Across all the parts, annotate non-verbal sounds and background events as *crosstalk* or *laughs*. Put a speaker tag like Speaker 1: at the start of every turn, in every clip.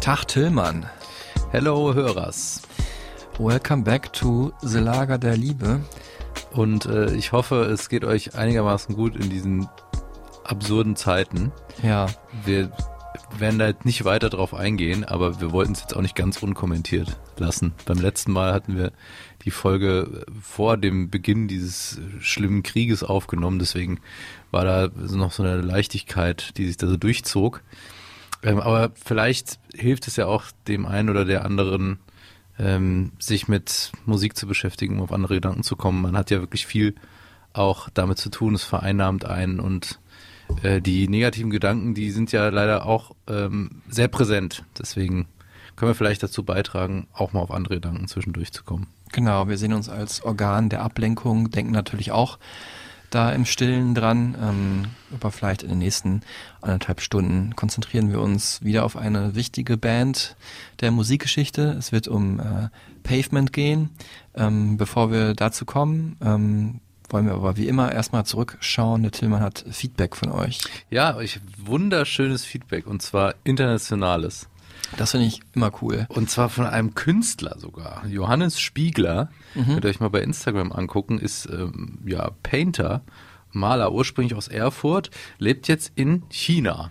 Speaker 1: Tag Tillmann.
Speaker 2: Hello Hörers.
Speaker 1: Welcome back to The Lager der Liebe.
Speaker 2: Und äh, ich hoffe, es geht euch einigermaßen gut in diesen absurden Zeiten.
Speaker 1: Ja,
Speaker 2: Wir werden da jetzt nicht weiter drauf eingehen, aber wir wollten es jetzt auch nicht ganz unkommentiert lassen. Beim letzten Mal hatten wir die Folge vor dem Beginn dieses schlimmen Krieges aufgenommen, deswegen war da noch so eine Leichtigkeit, die sich da so durchzog. Ähm, aber vielleicht hilft es ja auch dem einen oder der anderen, ähm, sich mit Musik zu beschäftigen, um auf andere Gedanken zu kommen. Man hat ja wirklich viel auch damit zu tun, es vereinnahmt einen und äh, die negativen Gedanken, die sind ja leider auch ähm, sehr präsent. Deswegen können wir vielleicht dazu beitragen, auch mal auf andere Gedanken zwischendurch zu kommen.
Speaker 1: genau. Wir sehen uns als Organ der Ablenkung, denken natürlich auch da im Stillen dran. Ähm, aber vielleicht in den nächsten anderthalb Stunden konzentrieren wir uns wieder auf eine wichtige Band der Musikgeschichte. Es wird um äh, Pavement gehen. Ähm, bevor wir dazu kommen, ähm, wollen wir aber wie immer erstmal zurückschauen. Der Tillmann hat Feedback von euch.
Speaker 2: Ja, ich wunderschönes Feedback und zwar internationales.
Speaker 1: Das finde ich immer cool.
Speaker 2: Und zwar von einem Künstler sogar. Johannes Spiegler, könnt ihr euch mal bei Instagram angucken, ist ähm, ja Painter, Maler, ursprünglich aus Erfurt, lebt jetzt in China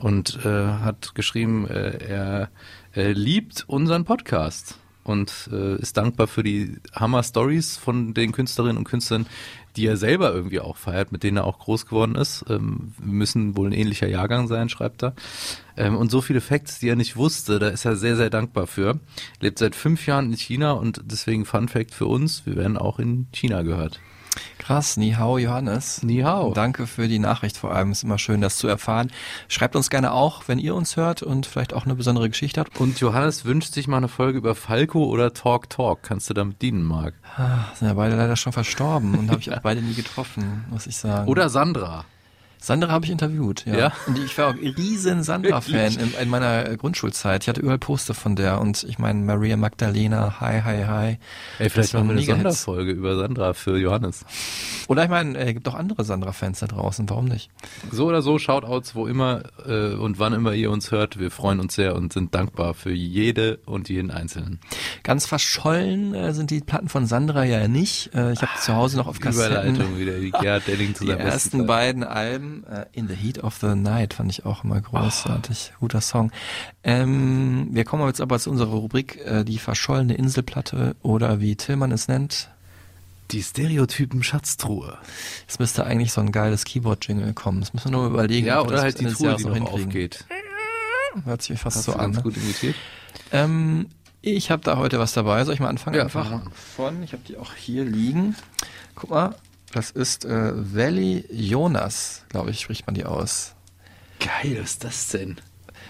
Speaker 2: und äh, hat geschrieben, äh, er äh, liebt unseren Podcast und äh, ist dankbar für die Hammer-Stories von den Künstlerinnen und Künstlern, die er selber irgendwie auch feiert, mit denen er auch groß geworden ist. Ähm, müssen wohl ein ähnlicher Jahrgang sein, schreibt er. Ähm, und so viele Facts, die er nicht wusste, da ist er sehr, sehr dankbar für. Lebt seit fünf Jahren in China und deswegen Fun Fact für uns, wir werden auch in China gehört.
Speaker 1: Krass, Ni hao Johannes.
Speaker 2: Ni hao.
Speaker 1: Danke für die Nachricht vor allem. Ist immer schön, das zu erfahren. Schreibt uns gerne auch, wenn ihr uns hört und vielleicht auch eine besondere Geschichte habt.
Speaker 2: Und Johannes wünscht sich mal eine Folge über Falco oder Talk Talk. Kannst du damit dienen, Marc?
Speaker 1: Ah, sind ja beide leider schon verstorben und habe ich auch beide nie getroffen, muss ich sagen.
Speaker 2: Oder Sandra.
Speaker 1: Sandra habe ich interviewt, ja.
Speaker 2: Ja?
Speaker 1: Und ich war auch riesen Sandra-Fan in, in meiner äh, Grundschulzeit. Ich hatte überall Poster von der und ich meine Maria Magdalena, hi, hi, hi.
Speaker 2: Ey, vielleicht machen wir eine. Sonderfolge über Sandra für Johannes.
Speaker 1: Oder ich meine, es gibt auch andere Sandra-Fans da draußen, warum nicht?
Speaker 2: So oder so, Shoutouts, wo immer äh, und wann immer ihr uns hört. Wir freuen uns sehr und sind dankbar für jede und jeden Einzelnen.
Speaker 1: Ganz verschollen äh, sind die Platten von Sandra ja nicht. Äh, ich habe zu Hause noch auf Kassetten.
Speaker 2: Überleitung wieder, die Gerhard Delling zu
Speaker 1: Die ersten beiden Alben, äh, In the Heat of the Night, fand ich auch immer großartig. Guter Song. Ähm, wir kommen jetzt aber zu unserer Rubrik, äh, die verschollene Inselplatte oder wie Tillmann es nennt.
Speaker 2: Die Stereotypen Schatztruhe.
Speaker 1: Es müsste eigentlich so ein geiles Keyboard-Jingle kommen. Das müssen wir nur überlegen.
Speaker 2: Ja, oder
Speaker 1: das
Speaker 2: halt die Truhe, die noch
Speaker 1: hinkriegen.
Speaker 2: aufgeht.
Speaker 1: Hört sich fast
Speaker 2: Hast
Speaker 1: so an.
Speaker 2: ganz
Speaker 1: Ne?
Speaker 2: gut imitiert.
Speaker 1: Ähm, ich habe da heute was dabei. Soll ich mal anfangen?
Speaker 2: Ja,
Speaker 1: einfach von. Ich habe die auch hier liegen. Guck mal, das ist äh, Valley Jonas, glaube ich, spricht man die aus.
Speaker 2: Geil, was ist das denn?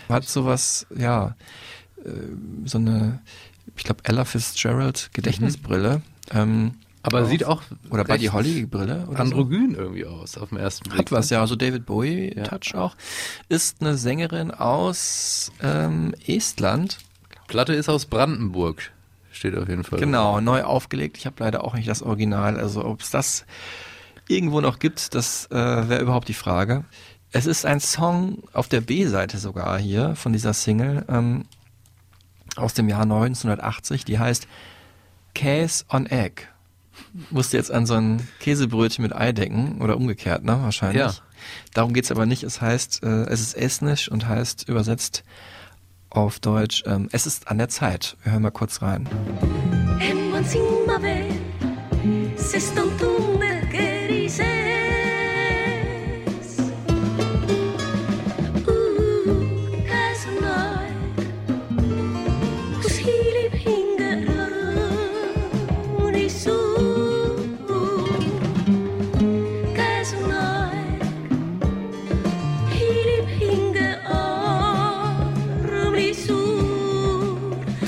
Speaker 1: Hat sowas, ja, äh, so eine, ich glaube, Ella Fitzgerald Gedächtnisbrille. Ähm,
Speaker 2: Aber
Speaker 1: auf-
Speaker 2: sieht auch
Speaker 1: Oder Buddy Holly Brille. Oder so.
Speaker 2: androgyn irgendwie aus auf den ersten Blick.
Speaker 1: Hat was, ja, so David Bowie
Speaker 2: Ja.
Speaker 1: Touch auch. Ist eine Sängerin aus ähm, Estland.
Speaker 2: Platte ist aus Brandenburg. Steht auf jeden Fall.
Speaker 1: Genau, neu aufgelegt. Ich habe leider auch nicht das Original. Also ob es das irgendwo noch gibt, das äh, wäre überhaupt die Frage. Es ist ein Song auf der B-Seite sogar hier von dieser Single ähm, aus dem Jahr 1980. Die heißt Käse on Egg. Musste jetzt an so ein Käsebrötchen mit Ei denken oder umgekehrt, ne? Wahrscheinlich.
Speaker 2: Ja.
Speaker 1: Darum geht's aber nicht. Es heißt, äh, es ist estnisch und heißt übersetzt auf Deutsch, ähm, es ist an der Zeit. Wir hören mal kurz rein.
Speaker 3: Emma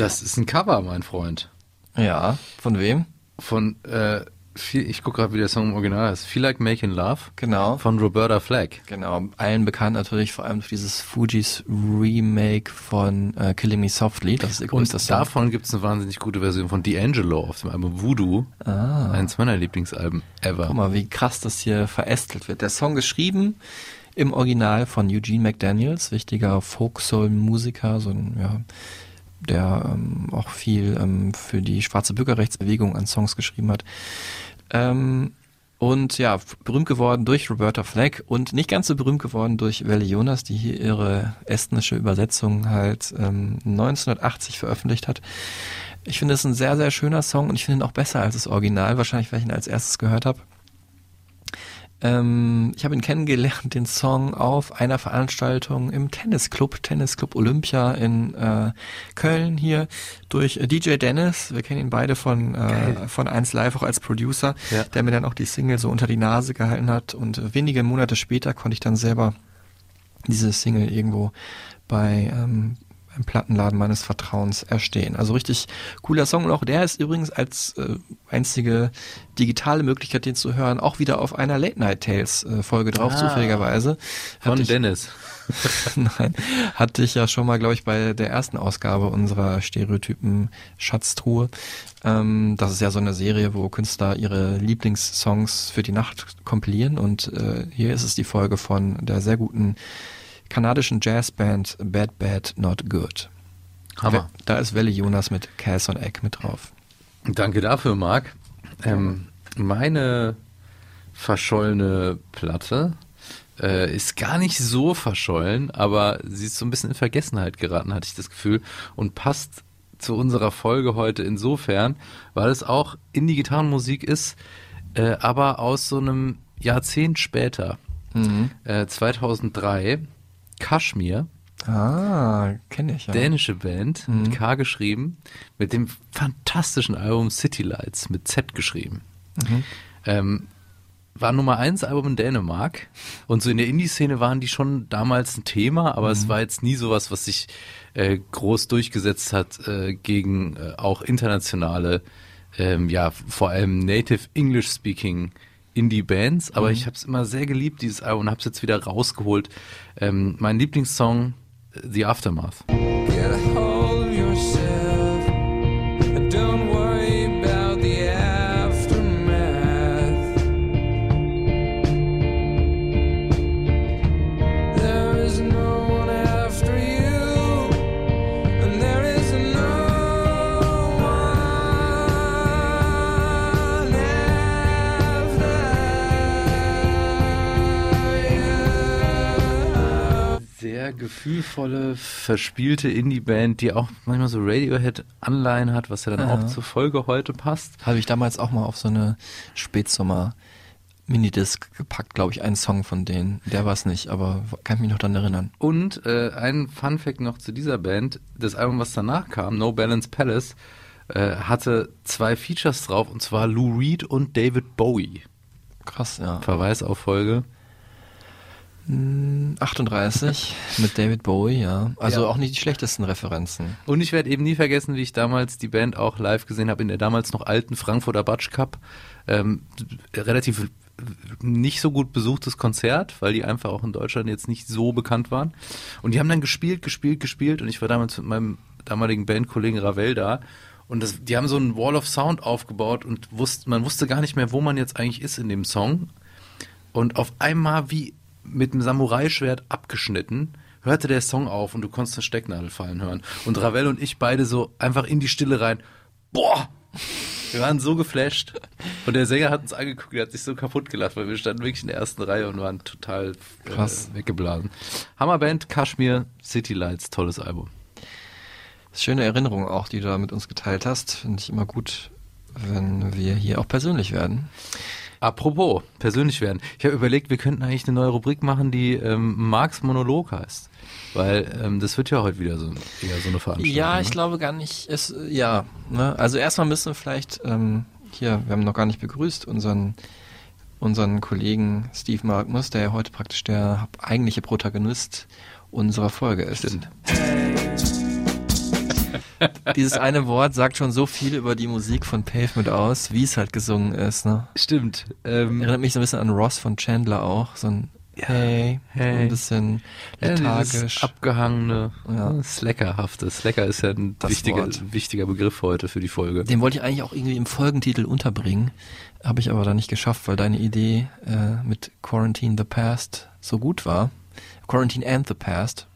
Speaker 2: Das ist ein Cover, mein Freund.
Speaker 1: Ja, von wem?
Speaker 2: Von, äh, viel, ich gucke gerade, wie der Song im Original heißt. Feel Like Making Love
Speaker 1: Genau.
Speaker 2: von Roberta Flack.
Speaker 1: Genau, allen bekannt natürlich vor allem durch dieses Fujis Remake von äh, Killing Me Softly. Das ist ihr größter
Speaker 2: Und
Speaker 1: Song.
Speaker 2: davon gibt es eine wahnsinnig gute Version von D'Angelo auf dem Album Voodoo.
Speaker 1: Ah.
Speaker 2: Eins meiner Lieblingsalben ever.
Speaker 1: Guck mal, wie krass das hier verästelt wird. Der Song geschrieben im Original von Eugene McDaniels, wichtiger Folk-Soul-Musiker, so ein, ja, der ähm, auch viel ähm, für die schwarze Bürgerrechtsbewegung an Songs geschrieben hat. Ähm, und ja, berühmt geworden durch Roberta Flack und nicht ganz so berühmt geworden durch Welle Jonas, die hier ihre estnische Übersetzung halt ähm, 1980 veröffentlicht hat. Ich finde es ein sehr, sehr schöner Song und ich finde ihn auch besser als das Original, wahrscheinlich, weil ich ihn als erstes gehört habe. Ähm, ich habe ihn kennengelernt, den Song, auf einer Veranstaltung im Tennisclub, Tennisclub Olympia in äh, Köln hier durch äh, DJ Dennis. Wir kennen ihn beide von, äh, von 1 Live auch als Producer,
Speaker 2: Ja.
Speaker 1: der mir dann auch die Single so unter die Nase gehalten hat. Und äh, wenige Monate später konnte ich dann selber diese Single irgendwo bei ähm, einem Plattenladen meines Vertrauens erstehen. Also richtig cooler Song und auch der ist übrigens als äh, einzige digitale Möglichkeit, den zu hören, auch wieder auf einer Late Night Tales äh, Folge drauf,
Speaker 2: Ah.
Speaker 1: zufälligerweise.
Speaker 2: Von
Speaker 1: ich-
Speaker 2: Dennis. *laughs*
Speaker 1: Nein, hatte ich ja schon mal, glaube ich, bei der ersten Ausgabe unserer Stereotypen Schatztruhe. Ähm, das ist ja so eine Serie, wo Künstler ihre Lieblingssongs für die Nacht kompilieren und äh, hier ist es die Folge von der sehr guten kanadischen Jazzband Bad Bad Not Good.
Speaker 2: Hammer.
Speaker 1: Da ist Welle Jonas mit Cass on Egg mit drauf.
Speaker 2: Danke dafür, Marc. Ähm, meine verschollene Platte äh, ist gar nicht so verschollen, aber sie ist so ein bisschen in Vergessenheit geraten, hatte ich das Gefühl, und passt zu unserer Folge heute insofern, weil es auch Indie Gitarrenmusik ist, äh, aber aus so einem Jahrzehnt später, äh, 2003, Kashmir.
Speaker 1: Ah, kenne ich ja.
Speaker 2: Dänische Band, mit K geschrieben, mit dem fantastischen Album City Lights, mit Z geschrieben. Ähm, war Nummer eins Album in Dänemark und so in der Indie-Szene waren die schon damals ein Thema, aber es war jetzt nie sowas, was sich äh, groß durchgesetzt hat äh, gegen äh, auch internationale, ähm, ja vor allem Native English Speaking Indie-Bands, aber ich habe es immer sehr geliebt, dieses Album, und habe es jetzt wieder rausgeholt. Ähm, mein Lieblingssong, äh, The Aftermath. Gefühlvolle, verspielte Indie-Band, die auch manchmal so Radiohead-Anleihen hat, was ja dann
Speaker 1: Ja.
Speaker 2: auch zur Folge heute passt.
Speaker 1: Habe ich damals auch mal auf so eine Spätsommer Minidisc gepackt, glaube ich, einen Song von denen. Der war es nicht, aber kann ich mich noch dran erinnern.
Speaker 2: Und äh, ein Fun-Fact noch zu dieser Band: Das Album, was danach kam, No Balance Palace, äh, hatte zwei Features drauf, und zwar Lou Reed und David Bowie.
Speaker 1: Krass, ja.
Speaker 2: Verweis auf Folge.
Speaker 1: 38 mit David Bowie, ja. Also
Speaker 2: Ja.
Speaker 1: auch nicht die schlechtesten Referenzen.
Speaker 2: Und ich werde eben nie vergessen, wie ich damals die Band auch live gesehen habe in der damals noch alten Frankfurter Batsch Cup. Ähm, relativ nicht so gut besuchtes Konzert, weil die einfach auch in Deutschland jetzt nicht so bekannt waren. Und die haben dann gespielt, gespielt, gespielt und ich war damals mit meinem damaligen Bandkollegen Ravel da und das, die haben so einen Wall of Sound aufgebaut und wusste, man wusste gar nicht mehr, wo man jetzt eigentlich ist in dem Song. Und auf einmal wie mit einem Samurai-Schwert abgeschnitten, hörte der Song auf und du konntest eine Stecknadel fallen hören. Und Ravel und ich beide so einfach in die Stille rein. Boah! Wir waren so geflasht. Und der Sänger hat uns angeguckt, der hat sich so kaputt gelacht, weil wir standen wirklich in der ersten Reihe und waren total äh,
Speaker 1: Krass.
Speaker 2: weggeblasen. Hammerband, Kashmir, City Lights, tolles Album.
Speaker 1: Schöne Erinnerung auch, die du da mit uns geteilt hast. Finde ich immer gut, wenn wir hier auch persönlich werden.
Speaker 2: Apropos, persönlich werden. Ich habe überlegt, wir könnten eigentlich eine neue Rubrik machen, die ähm, Marx Monolog heißt. Weil ähm, das wird ja heute wieder so, eher so eine Veranstaltung.
Speaker 1: Ja, ich
Speaker 2: ne?
Speaker 1: glaube gar nicht. Es, äh, ja, ne? also erstmal müssen wir vielleicht ähm, hier, wir haben noch gar nicht begrüßt, unseren unseren Kollegen Steve Magnus, der ja heute praktisch der eigentliche Protagonist unserer Folge ist.
Speaker 2: Stimmt. *laughs*
Speaker 1: dieses eine Wort sagt schon so viel über die Musik von Pavement aus, wie es halt gesungen ist. Ne?
Speaker 2: Stimmt. Ähm,
Speaker 1: Erinnert mich so ein bisschen an Ross von Chandler auch. So ein Hey,
Speaker 2: hey.
Speaker 1: ein bisschen
Speaker 2: ja,
Speaker 1: lethargisch.
Speaker 2: abgehangene,
Speaker 1: Ja.
Speaker 2: ja. Slackerhafte. Slacker ist ja ein
Speaker 1: Das
Speaker 2: wichtiger,
Speaker 1: Wort.
Speaker 2: wichtiger Begriff heute für die Folge.
Speaker 1: Den wollte ich eigentlich auch irgendwie im Folgentitel unterbringen, habe ich aber dann nicht geschafft, weil deine Idee äh, mit Quarantine the Past so gut war. Quarantine and the Past.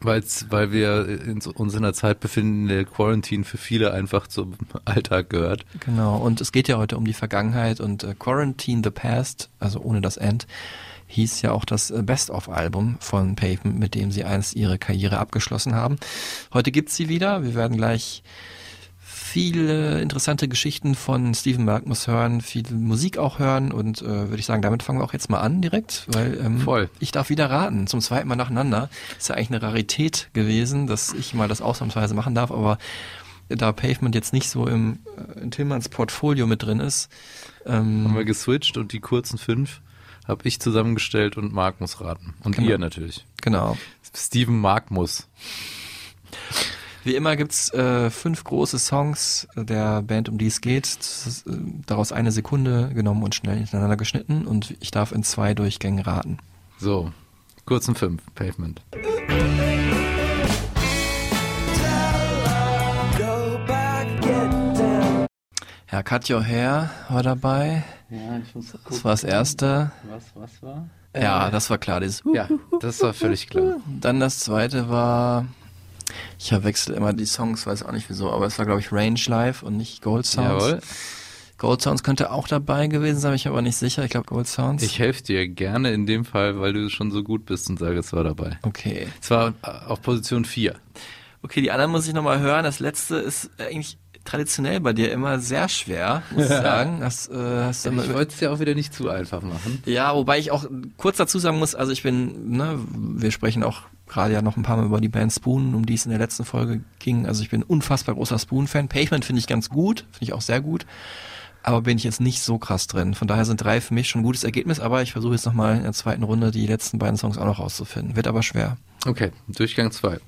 Speaker 2: Weil's, weil wir in, uns in einer Zeit befinden, in der Quarantine für viele einfach zum Alltag gehört.
Speaker 1: Genau, und es geht ja heute um die Vergangenheit und äh, Quarantine the Past, also ohne das End, hieß ja auch das äh, Best-of-Album von Pavement, mit dem sie einst ihre Karriere abgeschlossen haben. Heute gibt's sie wieder. Wir werden gleich viele interessante Geschichten von Stephen Malkmus hören, viel Musik auch hören und äh, würde ich sagen, damit fangen wir auch jetzt mal an direkt, weil ähm,
Speaker 2: Voll.
Speaker 1: ich darf wieder raten, zum zweiten Mal nacheinander. Ist ja eigentlich eine Rarität gewesen, dass ich mal das ausnahmsweise machen darf, aber da Pavement jetzt nicht so im äh, in Tillmanns Portfolio mit drin ist, ähm,
Speaker 2: Haben wir geswitcht und die kurzen fünf habe ich zusammengestellt und Marc muss raten. Und
Speaker 1: Genau.
Speaker 2: ihr natürlich.
Speaker 1: genau.
Speaker 2: Steven Mark muss.
Speaker 1: Wie immer gibt's äh, fünf große Songs der Band, um die es geht. Ist, äh, daraus eine Sekunde genommen und schnell hintereinander geschnitten und ich darf in zwei Durchgängen raten.
Speaker 2: So, kurzen fünf, Pavement.
Speaker 1: Ja, Cut Your Hair war dabei.
Speaker 2: Ja, ich muss
Speaker 1: Das war das erste.
Speaker 2: Was, was war?
Speaker 1: Ja, das war klar. Dieses
Speaker 2: Ja, das war völlig klar.
Speaker 1: Dann das zweite war, ich verwechsel immer die Songs, weiß auch nicht wieso, aber es war glaube ich Range Live und nicht Gold Sounds.
Speaker 2: Jawohl.
Speaker 1: Gold Sounds könnte auch dabei gewesen sein, bin ich aber nicht sicher. Ich glaube Gold Sounds.
Speaker 2: Ich helfe dir gerne in dem Fall, weil du schon so gut bist und sage, es war dabei.
Speaker 1: okay.
Speaker 2: Es war äh, auf Position 4.
Speaker 1: Okay, die anderen muss ich nochmal hören. Das letzte ist eigentlich traditionell bei dir immer sehr schwer, muss ich *laughs* sagen. Das, äh, hast du immer-
Speaker 2: Ich wollte es dir auch wieder nicht zu einfach machen.
Speaker 1: Ja, wobei ich auch kurz dazu sagen muss, also ich bin, ne, wir sprechen auch gerade ja noch ein paar Mal über die Band Spoon, um die es in der letzten Folge ging. Also ich bin unfassbar großer Spoon-Fan. Pavement finde ich ganz gut, finde ich auch sehr gut. Aber bin ich jetzt nicht so krass drin. Von daher sind drei für mich schon ein gutes Ergebnis, aber ich versuche jetzt nochmal in der zweiten Runde die letzten beiden Songs auch noch rauszufinden. Wird aber schwer.
Speaker 2: Okay, Durchgang 2.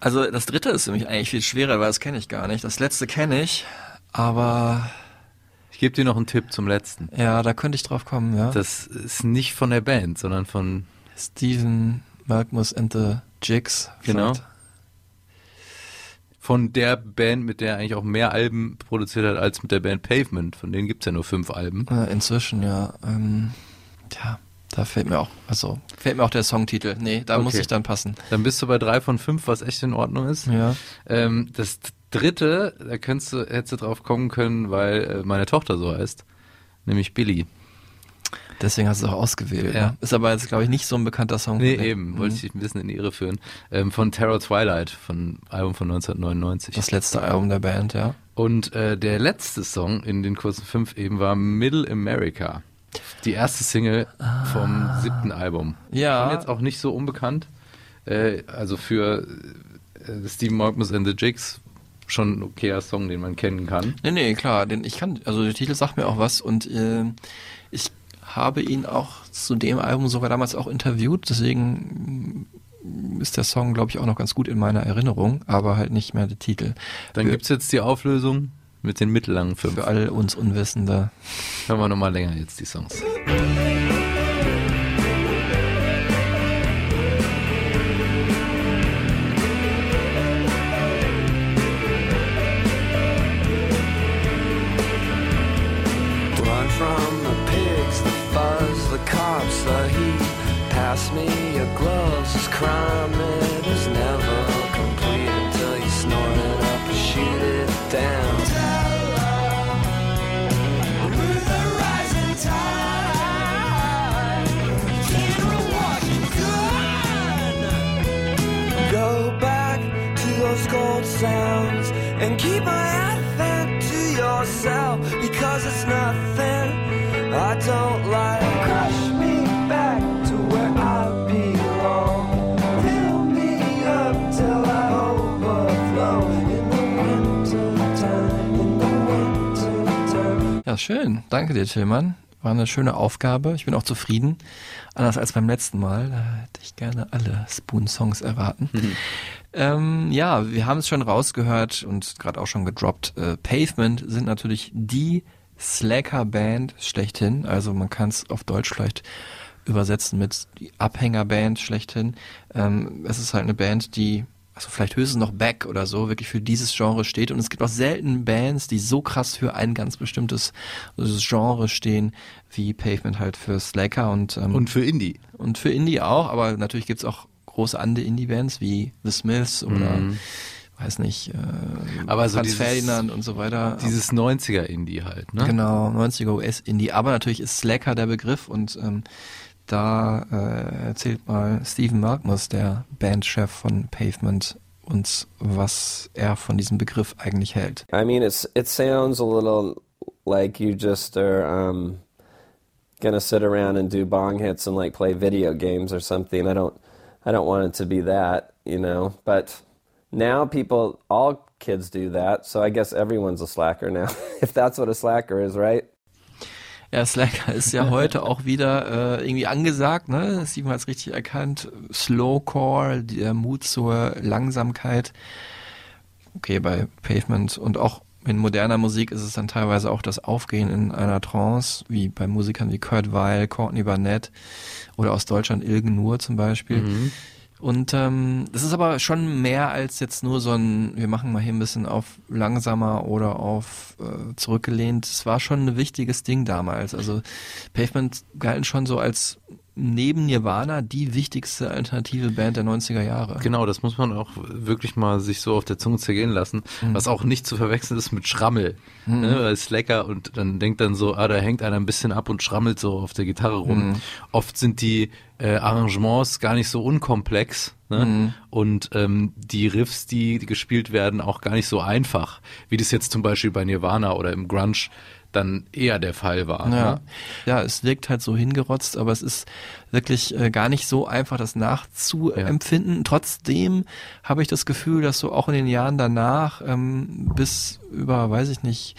Speaker 1: Also das dritte ist für mich eigentlich viel schwerer, weil das kenne ich gar nicht. Das letzte kenne ich, aber
Speaker 2: Ich gebe dir noch einen Tipp zum letzten.
Speaker 1: ja, da könnte ich drauf kommen, ja.
Speaker 2: Das ist nicht von der Band, sondern von
Speaker 1: Steven Malkmus and the Jigs.
Speaker 2: Genau.
Speaker 1: vielleicht.
Speaker 2: von der Band, mit der er eigentlich auch mehr Alben produziert hat als mit der Band Pavement. Von denen gibt's ja nur fünf Alben.
Speaker 1: Inzwischen, ja. Ähm, ja, da fällt mir auch, also fällt mir auch der Songtitel. Nee, da
Speaker 2: Okay.
Speaker 1: muss ich dann passen.
Speaker 2: Dann bist du bei drei von fünf, was echt in Ordnung ist.
Speaker 1: Ja.
Speaker 2: Ähm, das dritte, da könntest du, hättest du drauf kommen können, weil äh, meine Tochter so heißt. Nämlich Billy.
Speaker 1: Deswegen hast du es auch ausgewählt.
Speaker 2: Ja.
Speaker 1: Ne? Ist aber jetzt, glaube ich, nicht so ein bekannter Song.
Speaker 2: Nee, eben, wollte ich
Speaker 1: Mhm.
Speaker 2: dich ein bisschen in die Irre führen. Ähm, von Terror Twilight, von Album von 1999.
Speaker 1: Das letzte Album der Band, ja.
Speaker 2: Und äh, der letzte Song in den kurzen fünf eben war Middle America. Die erste Single vom siebten Album.
Speaker 1: Ah. Ja.
Speaker 2: Und jetzt auch nicht so unbekannt. Äh, also für äh, Stephen Malkmus and the Jigs schon ein okayer Song, den man kennen kann.
Speaker 1: Nee, nee, klar, den ich kann, also der Titel sagt mir auch was und äh, ich habe ihn auch zu dem Album sogar damals auch interviewt, deswegen ist der Song, glaube ich, auch noch ganz gut in meiner Erinnerung, aber halt nicht mehr der Titel.
Speaker 2: Dann
Speaker 1: Für-
Speaker 2: gibt's jetzt die Auflösung mit den mittellangen fünf.
Speaker 1: Für all uns Unwissende.
Speaker 2: Hören wir nochmal länger jetzt die Songs.
Speaker 4: Pass me your gloves, this crime it is never complete until you snort it up and shoot it down. With the rising tide, General Washington. Go back to those gold sounds and keep my advent to yourself because it's nothing I don't like. Crush
Speaker 1: schön. Danke dir, Tillmann. war eine schöne Aufgabe. Ich bin auch zufrieden. Anders als beim letzten Mal. Da hätte ich gerne alle Spoon-Songs erraten. *laughs* Ähm, ja, wir haben es schon rausgehört und gerade auch schon gedroppt. Äh, Pavement sind natürlich die Slacker-Band schlechthin. Also man kann es auf Deutsch vielleicht übersetzen mit die Abhängerband schlechthin. Ähm, es ist halt eine Band, die also vielleicht höchstens noch Back oder so, wirklich für dieses Genre steht. Und es gibt auch selten Bands, die so krass für ein ganz bestimmtes Genre stehen, wie Pavement halt für Slacker und, ähm,
Speaker 2: Und für Indie.
Speaker 1: und für Indie auch, aber natürlich gibt's auch große andere Indie-Bands wie The Smiths oder
Speaker 2: Mhm.
Speaker 1: weiß nicht, äh,
Speaker 2: Aber so
Speaker 1: Franz
Speaker 2: dieses-
Speaker 1: Ferdinand und so weiter.
Speaker 2: Dieses 90er-Indie halt, ne?
Speaker 1: Genau, 90er US-Indie. Aber natürlich ist Slacker der Begriff und ähm, da äh, erzählt mal Steven Markmus, der Bandchef von Pavement, uns, was er von diesem Begriff eigentlich hält.
Speaker 5: I mean, it's it sounds a little like you just are um, gonna sit around and do bong hits and like play video games or something. I don't, I don't want it to be that, you know. But now people, all kids do that, so I guess everyone's a slacker now, *laughs* if that's what a slacker is, right?
Speaker 1: Ja, Slacker ist ja heute auch wieder äh, irgendwie angesagt, ne? Steven hat es richtig erkannt. Slowcore, der Mut zur Langsamkeit. Okay, bei Pavement und auch in moderner Musik ist es dann teilweise auch das Aufgehen in einer Trance, wie bei Musikern wie Kurt Weil, Courtney Barnett oder aus Deutschland Ilgen Nur zum Beispiel. Und ähm, das ist aber schon mehr als jetzt nur so ein, wir machen mal hier ein bisschen auf langsamer oder auf äh, zurückgelehnt. Es war schon ein wichtiges Ding damals. Also Pavement galten schon so als neben Nirvana die wichtigste alternative Band der 90er Jahre.
Speaker 2: Genau, das muss man auch wirklich mal sich so auf der Zunge zergehen lassen, was auch nicht zu verwechseln ist mit Schrammel. Ne, weil es lecker und dann denkt dann so, ah, da hängt einer ein bisschen ab und schrammelt so auf der Gitarre rum. Oft sind die äh, Arrangements gar nicht so unkomplex ne? und ähm, die Riffs, die, die gespielt werden, auch gar nicht so einfach, wie das jetzt zum Beispiel bei Nirvana oder im Grunge dann eher der Fall war.
Speaker 1: Ja.
Speaker 2: Ne?
Speaker 1: ja, es wirkt halt so hingerotzt, aber es ist wirklich äh, gar nicht so einfach, das nachzuempfinden. Trotzdem habe ich das Gefühl, dass so auch in den Jahren danach ähm, bis über, weiß ich nicht,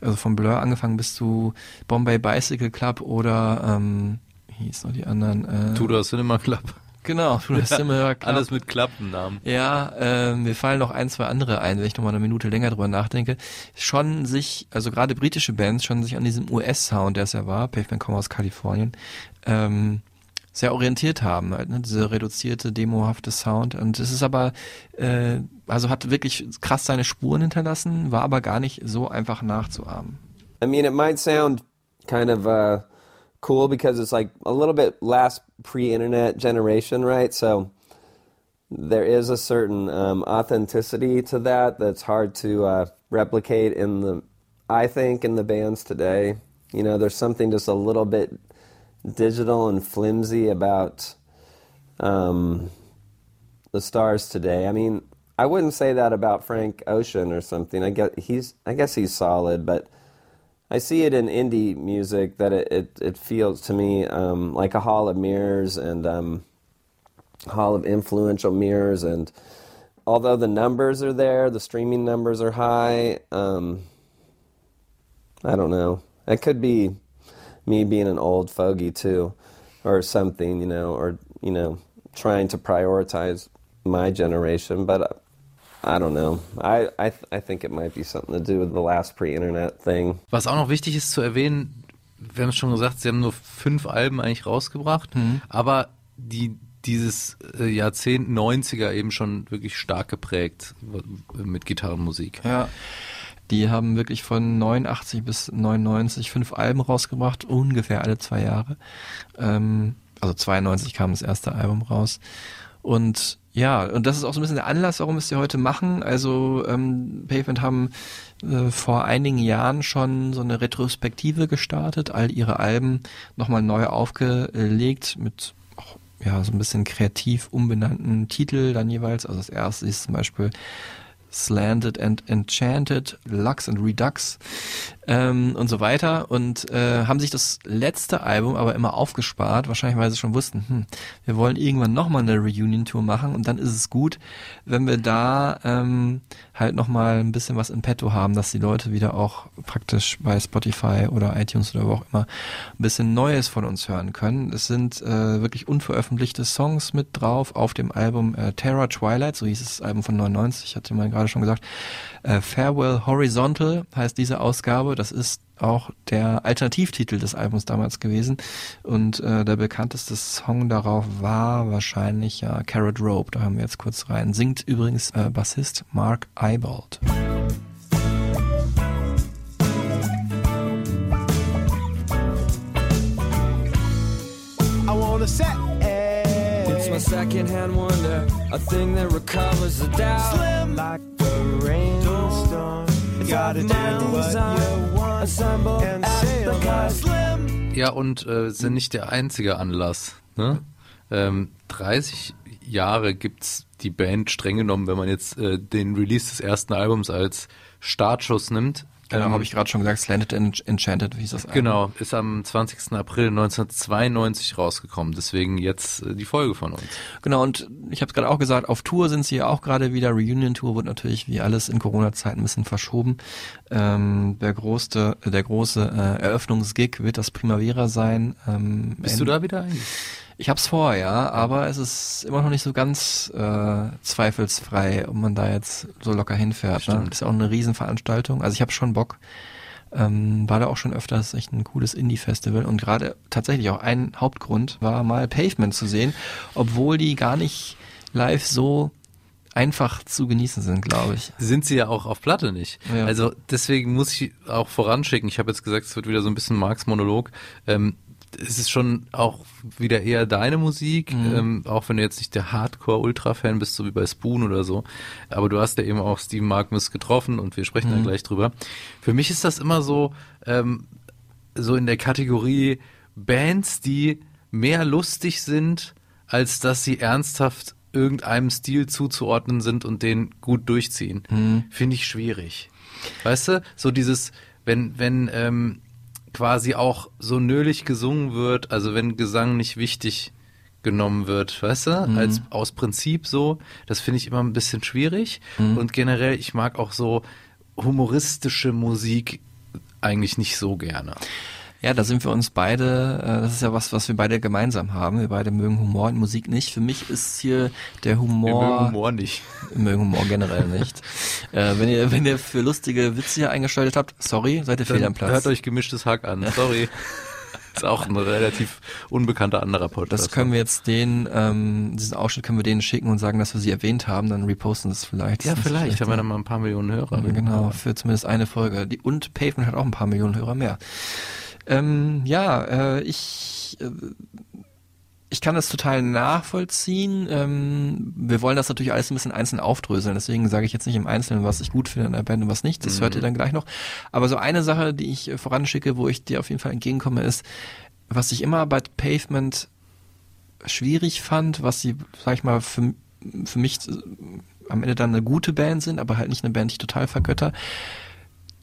Speaker 1: also von Blur angefangen bis zu Bombay Bicycle Club oder ähm, wie hieß noch die anderen? Äh,
Speaker 2: Tudor Cinema Club.
Speaker 1: Genau, Tudor Cinema Club.
Speaker 2: Alles mit Klappennamen.
Speaker 1: Ja, äh, mir fallen noch ein, zwei andere ein, wenn ich noch mal eine Minute länger drüber nachdenke. Schon sich, also gerade britische Bands, schon sich an diesem US-Sound, der es ja war, Pavement kommt aus Kalifornien, ähm, sehr orientiert haben, halt, ne? diese reduzierte, demohafte Sound. Und es ist aber, äh, also hat wirklich krass seine Spuren hinterlassen, war aber gar nicht so einfach nachzuahmen.
Speaker 5: I mean, it might sound kind of uh, cool because it's like a little bit last pre-internet generation, right? So there is a certain um, authenticity to that that's hard to uh, replicate in the, I think, in the bands today. You know, there's something just a little bit digital and flimsy about um, the stars today. I mean, I wouldn't say that about Frank Ocean or something. I guess he's, I guess he's solid, but I see it in indie music that it, it, it feels to me um, like a hall of mirrors and um, hall of influential mirrors. And although the numbers are there, the streaming numbers are high. Um, I don't know. It could be me being an old fogey too, or something, you know, or you know, trying to prioritize my generation. But uh, I don't know. I I, th- I think it might be something to do with the last pre-internet thing.
Speaker 2: Was auch noch wichtig ist zu erwähnen, wir haben es schon gesagt, sie haben nur fünf Alben eigentlich rausgebracht, aber die dieses äh, Jahrzehnt 90er eben schon wirklich stark geprägt mit Gitarrenmusik.
Speaker 1: Ja. Die haben wirklich von 89 bis 99 fünf Alben rausgebracht, ungefähr alle zwei Jahre. Ähm, also 92 kam das erste Album raus. Und ja, und das ist auch so ein bisschen der Anlass, warum es hier heute machen. Also ähm, Pavement haben äh, vor einigen Jahren schon so eine Retrospektive gestartet, all ihre Alben nochmal neu aufgelegt mit auch, ja so ein bisschen kreativ umbenannten Titel dann jeweils. Also das erste ist zum Beispiel Slanted and Enchanted, Lux and Redux. Ähm, und so weiter und äh, haben sich das letzte Album aber immer aufgespart, wahrscheinlich weil sie schon wussten, hm, wir wollen irgendwann nochmal eine Reunion-Tour machen und dann ist es gut, wenn wir da ähm, halt nochmal ein bisschen was in petto haben, dass die Leute wieder auch praktisch bei Spotify oder iTunes oder wo auch immer ein bisschen Neues von uns hören können. Es sind äh, wirklich unveröffentlichte Songs mit drauf auf dem Album äh, Terror Twilight, so hieß es das Album von 99, hatte man gerade schon gesagt. Äh, Farewell Horizontal heißt diese Ausgabe. Das ist auch der Alternativtitel des Albums damals gewesen. Und äh, der bekannteste Song darauf war wahrscheinlich ja Carrot Rope. Da haben wir jetzt kurz rein. Singt übrigens äh, Bassist Mark Eibold.
Speaker 4: I wanna say It's my second-hand wonder, a thing that recovers the doubt. Slim like a rainstorm. You gotta do what you want. Assemble and sail by slim.
Speaker 2: Ja, und äh, sind nicht der einzige Anlass. Ne? Ähm, 30 Jahre gibt's die Band streng genommen, wenn man jetzt äh, den Release des ersten Albums als Startschuss nimmt.
Speaker 1: Genau,
Speaker 2: Ähm,
Speaker 1: habe ich gerade schon gesagt, Slanted and Enchanted, wie hieß das Album?
Speaker 2: Genau, ist am 20. April 1992 rausgekommen. Deswegen jetzt äh, die Folge von uns.
Speaker 1: Genau, und ich habe es gerade auch gesagt, auf Tour sind sie ja auch gerade wieder. Reunion-Tour wird natürlich wie alles in Corona-Zeiten ein bisschen verschoben. Ähm, der große, der große äh, Eröffnungsgig wird das Primavera sein. Ähm,
Speaker 2: Bist du da wieder eigentlich?
Speaker 1: Ich hab's vor, ja, aber es ist immer noch nicht so ganz äh, zweifelsfrei, ob man da jetzt so locker hinfährt. Ne?
Speaker 2: Stimmt.
Speaker 1: Das ist auch eine Riesenveranstaltung. Also ich habe schon Bock. Ähm, war da auch schon öfter, das ist echt ein cooles Indie-Festival und gerade tatsächlich auch ein Hauptgrund war mal Pavement zu sehen, obwohl die gar nicht live so einfach zu genießen sind, glaube ich.
Speaker 2: Sind sie ja auch auf Platte nicht.
Speaker 1: Ja.
Speaker 2: Also deswegen muss ich auch voranschicken. Ich habe jetzt gesagt, es wird wieder so ein bisschen Marx Monolog. Ähm, es ist schon auch wieder eher deine Musik, ähm, auch wenn du jetzt nicht der Hardcore-Ultra-Fan bist, so wie bei Spoon oder so. Aber du hast ja eben auch Steven Magnus getroffen und wir sprechen dann gleich drüber. Für mich ist das immer so, ähm, so in der Kategorie Bands, die mehr lustig sind, als dass sie ernsthaft irgendeinem Stil zuzuordnen sind und den gut durchziehen. Finde ich schwierig. Weißt du, so dieses, wenn, wenn ähm, quasi auch so nölig gesungen wird, also wenn Gesang nicht wichtig genommen wird, weißt du, als aus Prinzip so, das finde ich immer ein bisschen schwierig. Und generell, ich mag auch so humoristische Musik eigentlich nicht so gerne.
Speaker 1: Ja, da sind wir uns beide, äh, das ist ja was, was wir beide gemeinsam haben. Wir beide mögen Humor und Musik nicht. Für mich ist hier der Humor.
Speaker 2: Wir mögen Humor nicht.
Speaker 1: Wir mögen Humor generell nicht. äh, wenn ihr, wenn ihr für lustige Witze hier eingeschaltet habt, sorry, seid ihr fehl am Platz.
Speaker 2: hört euch gemischtes Hack an. Sorry. ist auch ein relativ unbekannter anderer Podcast.
Speaker 1: das können wir jetzt den, ähm, diesen Ausschnitt können wir denen schicken und sagen, dass wir sie erwähnt haben, dann reposten sie es vielleicht.
Speaker 2: Ja,
Speaker 1: Das
Speaker 2: vielleicht. Haben wir dann mal ein paar Millionen Hörer.
Speaker 1: Genau, für zumindest eine Folge. Die, und Pavement hat auch ein paar Millionen Hörer mehr. Ähm, ja, äh, ich, äh, ich kann das total nachvollziehen. Ähm, wir wollen das natürlich alles ein bisschen einzeln aufdröseln. Deswegen sage ich jetzt nicht im Einzelnen, was ich gut finde in der Band und was nicht. Das hört ihr dann gleich noch. Aber so eine Sache, die ich äh, voranschicke, wo ich dir auf jeden Fall entgegenkomme, ist, was ich immer bei Pavement schwierig fand, was sie, sag ich mal, für, für mich äh, am Ende dann eine gute Band sind, aber halt nicht eine Band, die ich total vergötter,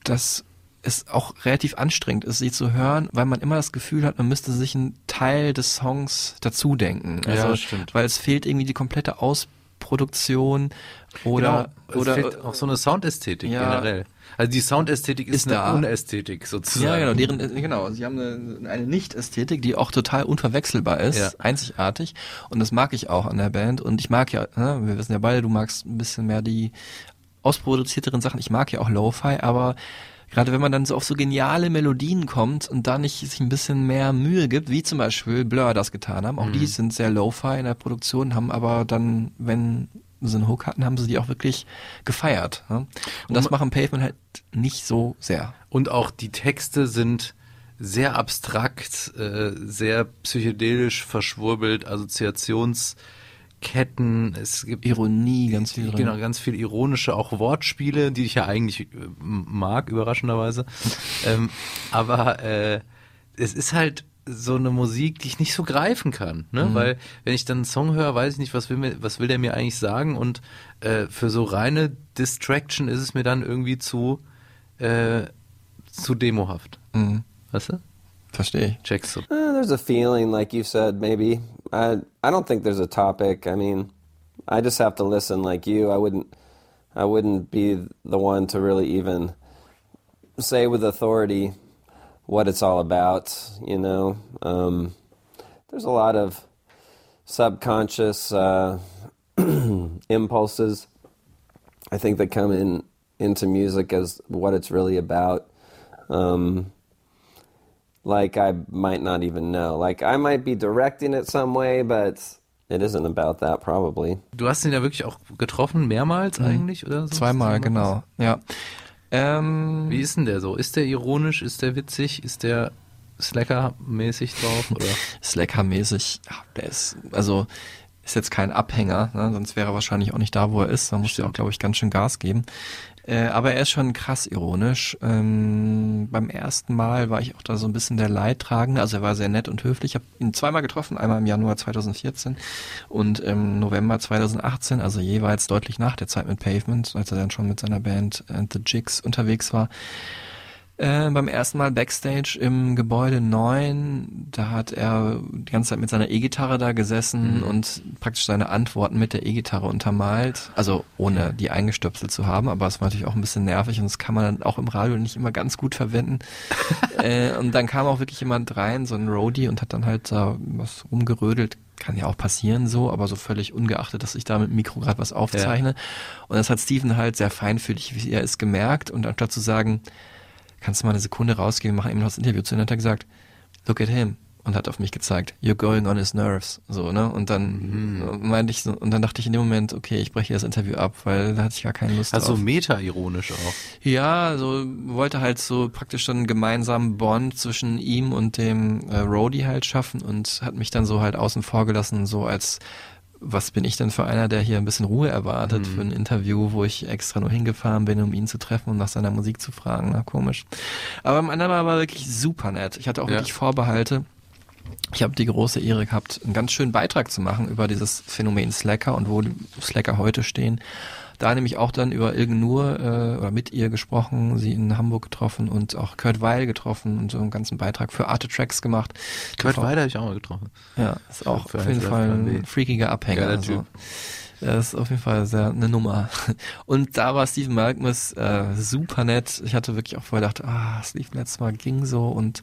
Speaker 1: dass es auch relativ anstrengend ist, sie zu hören, weil man immer das Gefühl hat, man müsste sich einen Teil des Songs dazu denken. Also,
Speaker 2: Ja, stimmt.
Speaker 1: Weil es fehlt irgendwie die komplette Ausproduktion oder,
Speaker 2: genau,
Speaker 1: oder
Speaker 2: es fehlt auch so eine Soundästhetik
Speaker 1: Ja.
Speaker 2: generell. Also die Soundästhetik ist,
Speaker 1: Ist
Speaker 2: eine
Speaker 1: da.
Speaker 2: Unästhetik sozusagen.
Speaker 1: Ja, genau, deren, genau. Sie haben eine, eine Nicht-Ästhetik, die auch total unverwechselbar ist,
Speaker 2: Ja.
Speaker 1: einzigartig. Und das mag ich auch an der Band. Und ich mag ja, ne, wir wissen ja beide, du magst ein bisschen mehr die ausproduzierteren Sachen. Ich mag ja auch Lo-Fi, aber gerade wenn man dann so auf so geniale Melodien kommt und da nicht sich ein bisschen mehr Mühe gibt, wie zum Beispiel Blur das getan haben, auch
Speaker 2: Mhm.
Speaker 1: die sind sehr Lo-Fi in der Produktion, haben aber dann, wenn sie einen Hook hatten, haben sie die auch wirklich gefeiert. Ne? Und das machen Pavement halt nicht so sehr.
Speaker 2: Und auch die Texte sind sehr abstrakt, äh, sehr psychedelisch verschwurbelt, Assoziationsketten. Es gibt
Speaker 1: Ironie, ganz viel drin.
Speaker 2: Genau, ganz viel ironische auch Wortspiele, die ich ja eigentlich äh, mag, überraschenderweise. *laughs* ähm, aber äh, es ist halt so eine Musik, die ich nicht so greifen kann, ne?
Speaker 1: Mhm.
Speaker 2: Weil wenn ich dann einen Song höre, weiß ich nicht, was will mir, was will der mir eigentlich sagen? Und äh, für so reine Distraction ist es mir dann irgendwie zu äh, zu demohaft.
Speaker 1: Mhm.
Speaker 2: Weißt du?
Speaker 1: Verstehe.
Speaker 2: Checkst du.
Speaker 5: Uh, there's a feeling, like you said, maybe. I I don't think there's a topic. I mean, I just have to listen, like you. I wouldn't I wouldn't be the one to really even say with authority what it's all about. You know, um, there's a lot of subconscious uh, *clears throat* impulses. I think that come in into music as what it's really about. Um, like I might not even know. Like I might be directing it some way, but it isn't about that probably.
Speaker 2: Du hast ihn ja wirklich auch getroffen, mehrmals eigentlich, oder so?
Speaker 1: Zweimal, genau. Ja. Ähm,
Speaker 2: Wie ist denn der so? Ist der ironisch? Ist der witzig? Ist der Slacker-mäßig drauf? Oder? *laughs*
Speaker 1: Slacker-mäßig, ja, der ist, also ist jetzt kein Abhänger, ne? sonst wäre er wahrscheinlich auch nicht da, wo er ist. Da muss er auch, glaube ich, ganz schön Gas geben. Äh, aber er ist schon krass ironisch. Ähm, beim ersten Mal war ich auch da so ein bisschen der Leidtragende. Also er war sehr nett und höflich. Ich habe ihn zweimal getroffen, einmal im Januar 2014 und im November 2018, also jeweils deutlich nach der Zeit mit Pavement, als er dann schon mit seiner Band äh, The Jigs unterwegs war. Äh, beim ersten Mal Backstage im Gebäude 9, da hat er die ganze Zeit mit seiner E-Gitarre da gesessen
Speaker 2: Mhm.
Speaker 1: und praktisch seine Antworten mit der E-Gitarre untermalt. Also ohne die eingestöpselt zu haben, aber es war natürlich auch ein bisschen nervig und das kann man dann auch im Radio nicht immer ganz gut verwenden. *laughs* äh, und dann kam auch wirklich jemand rein, so ein Roadie, und hat dann halt da was rumgerödelt. Kann ja auch passieren so, aber so völlig ungeachtet, dass ich da mit dem Mikro gerade was aufzeichne. Und das hat Steven halt sehr feinfühlig, wie er ist, gemerkt. Und anstatt zu sagen, kannst du mal eine Sekunde rausgehen, wir machen eben noch das Interview zu, ihm, hat er gesagt, look at him. Und hat auf mich gezeigt, you're going on his nerves. So, ne? Und dann
Speaker 2: Mhm.
Speaker 1: meinte ich so, und dann dachte ich in dem Moment, okay, ich breche das Interview ab, weil da hatte ich gar keine Lust
Speaker 2: Also
Speaker 1: drauf.
Speaker 2: meta-ironisch auch.
Speaker 1: Ja, so wollte halt so praktisch dann einen gemeinsamen Bond zwischen ihm und dem äh, Roadie halt schaffen und hat mich dann so halt außen vor gelassen, so als was bin ich denn für einer, der hier ein bisschen Ruhe erwartet für ein Interview, wo ich extra nur hingefahren bin, um ihn zu treffen und nach seiner Musik zu fragen. Na, komisch. Aber am anderen war wirklich super nett. Ich hatte auch
Speaker 2: Ja.
Speaker 1: wirklich Vorbehalte. Ich habe die große Ehre gehabt, einen ganz schönen Beitrag zu machen über dieses Phänomen Slacker und wo die Slacker heute stehen. Da nämlich auch dann über Ilgen Nur äh, oder mit ihr gesprochen, sie in Hamburg getroffen und auch Kurt Weil getroffen und so einen ganzen Beitrag für Arte Tracks gemacht.
Speaker 2: Kurt
Speaker 1: TV
Speaker 2: Weiler habe ich auch mal getroffen.
Speaker 1: Ja, ist auch
Speaker 2: Für
Speaker 1: auf jeden Fall ein freakiger Abhänger.
Speaker 2: Geiler
Speaker 1: also.
Speaker 2: Typ.
Speaker 1: Das ist auf jeden Fall sehr eine Nummer. Und da war Steven Malkmus äh, super nett. Ich hatte wirklich auch vorher gedacht, ah, Steve letztes Mal ging so und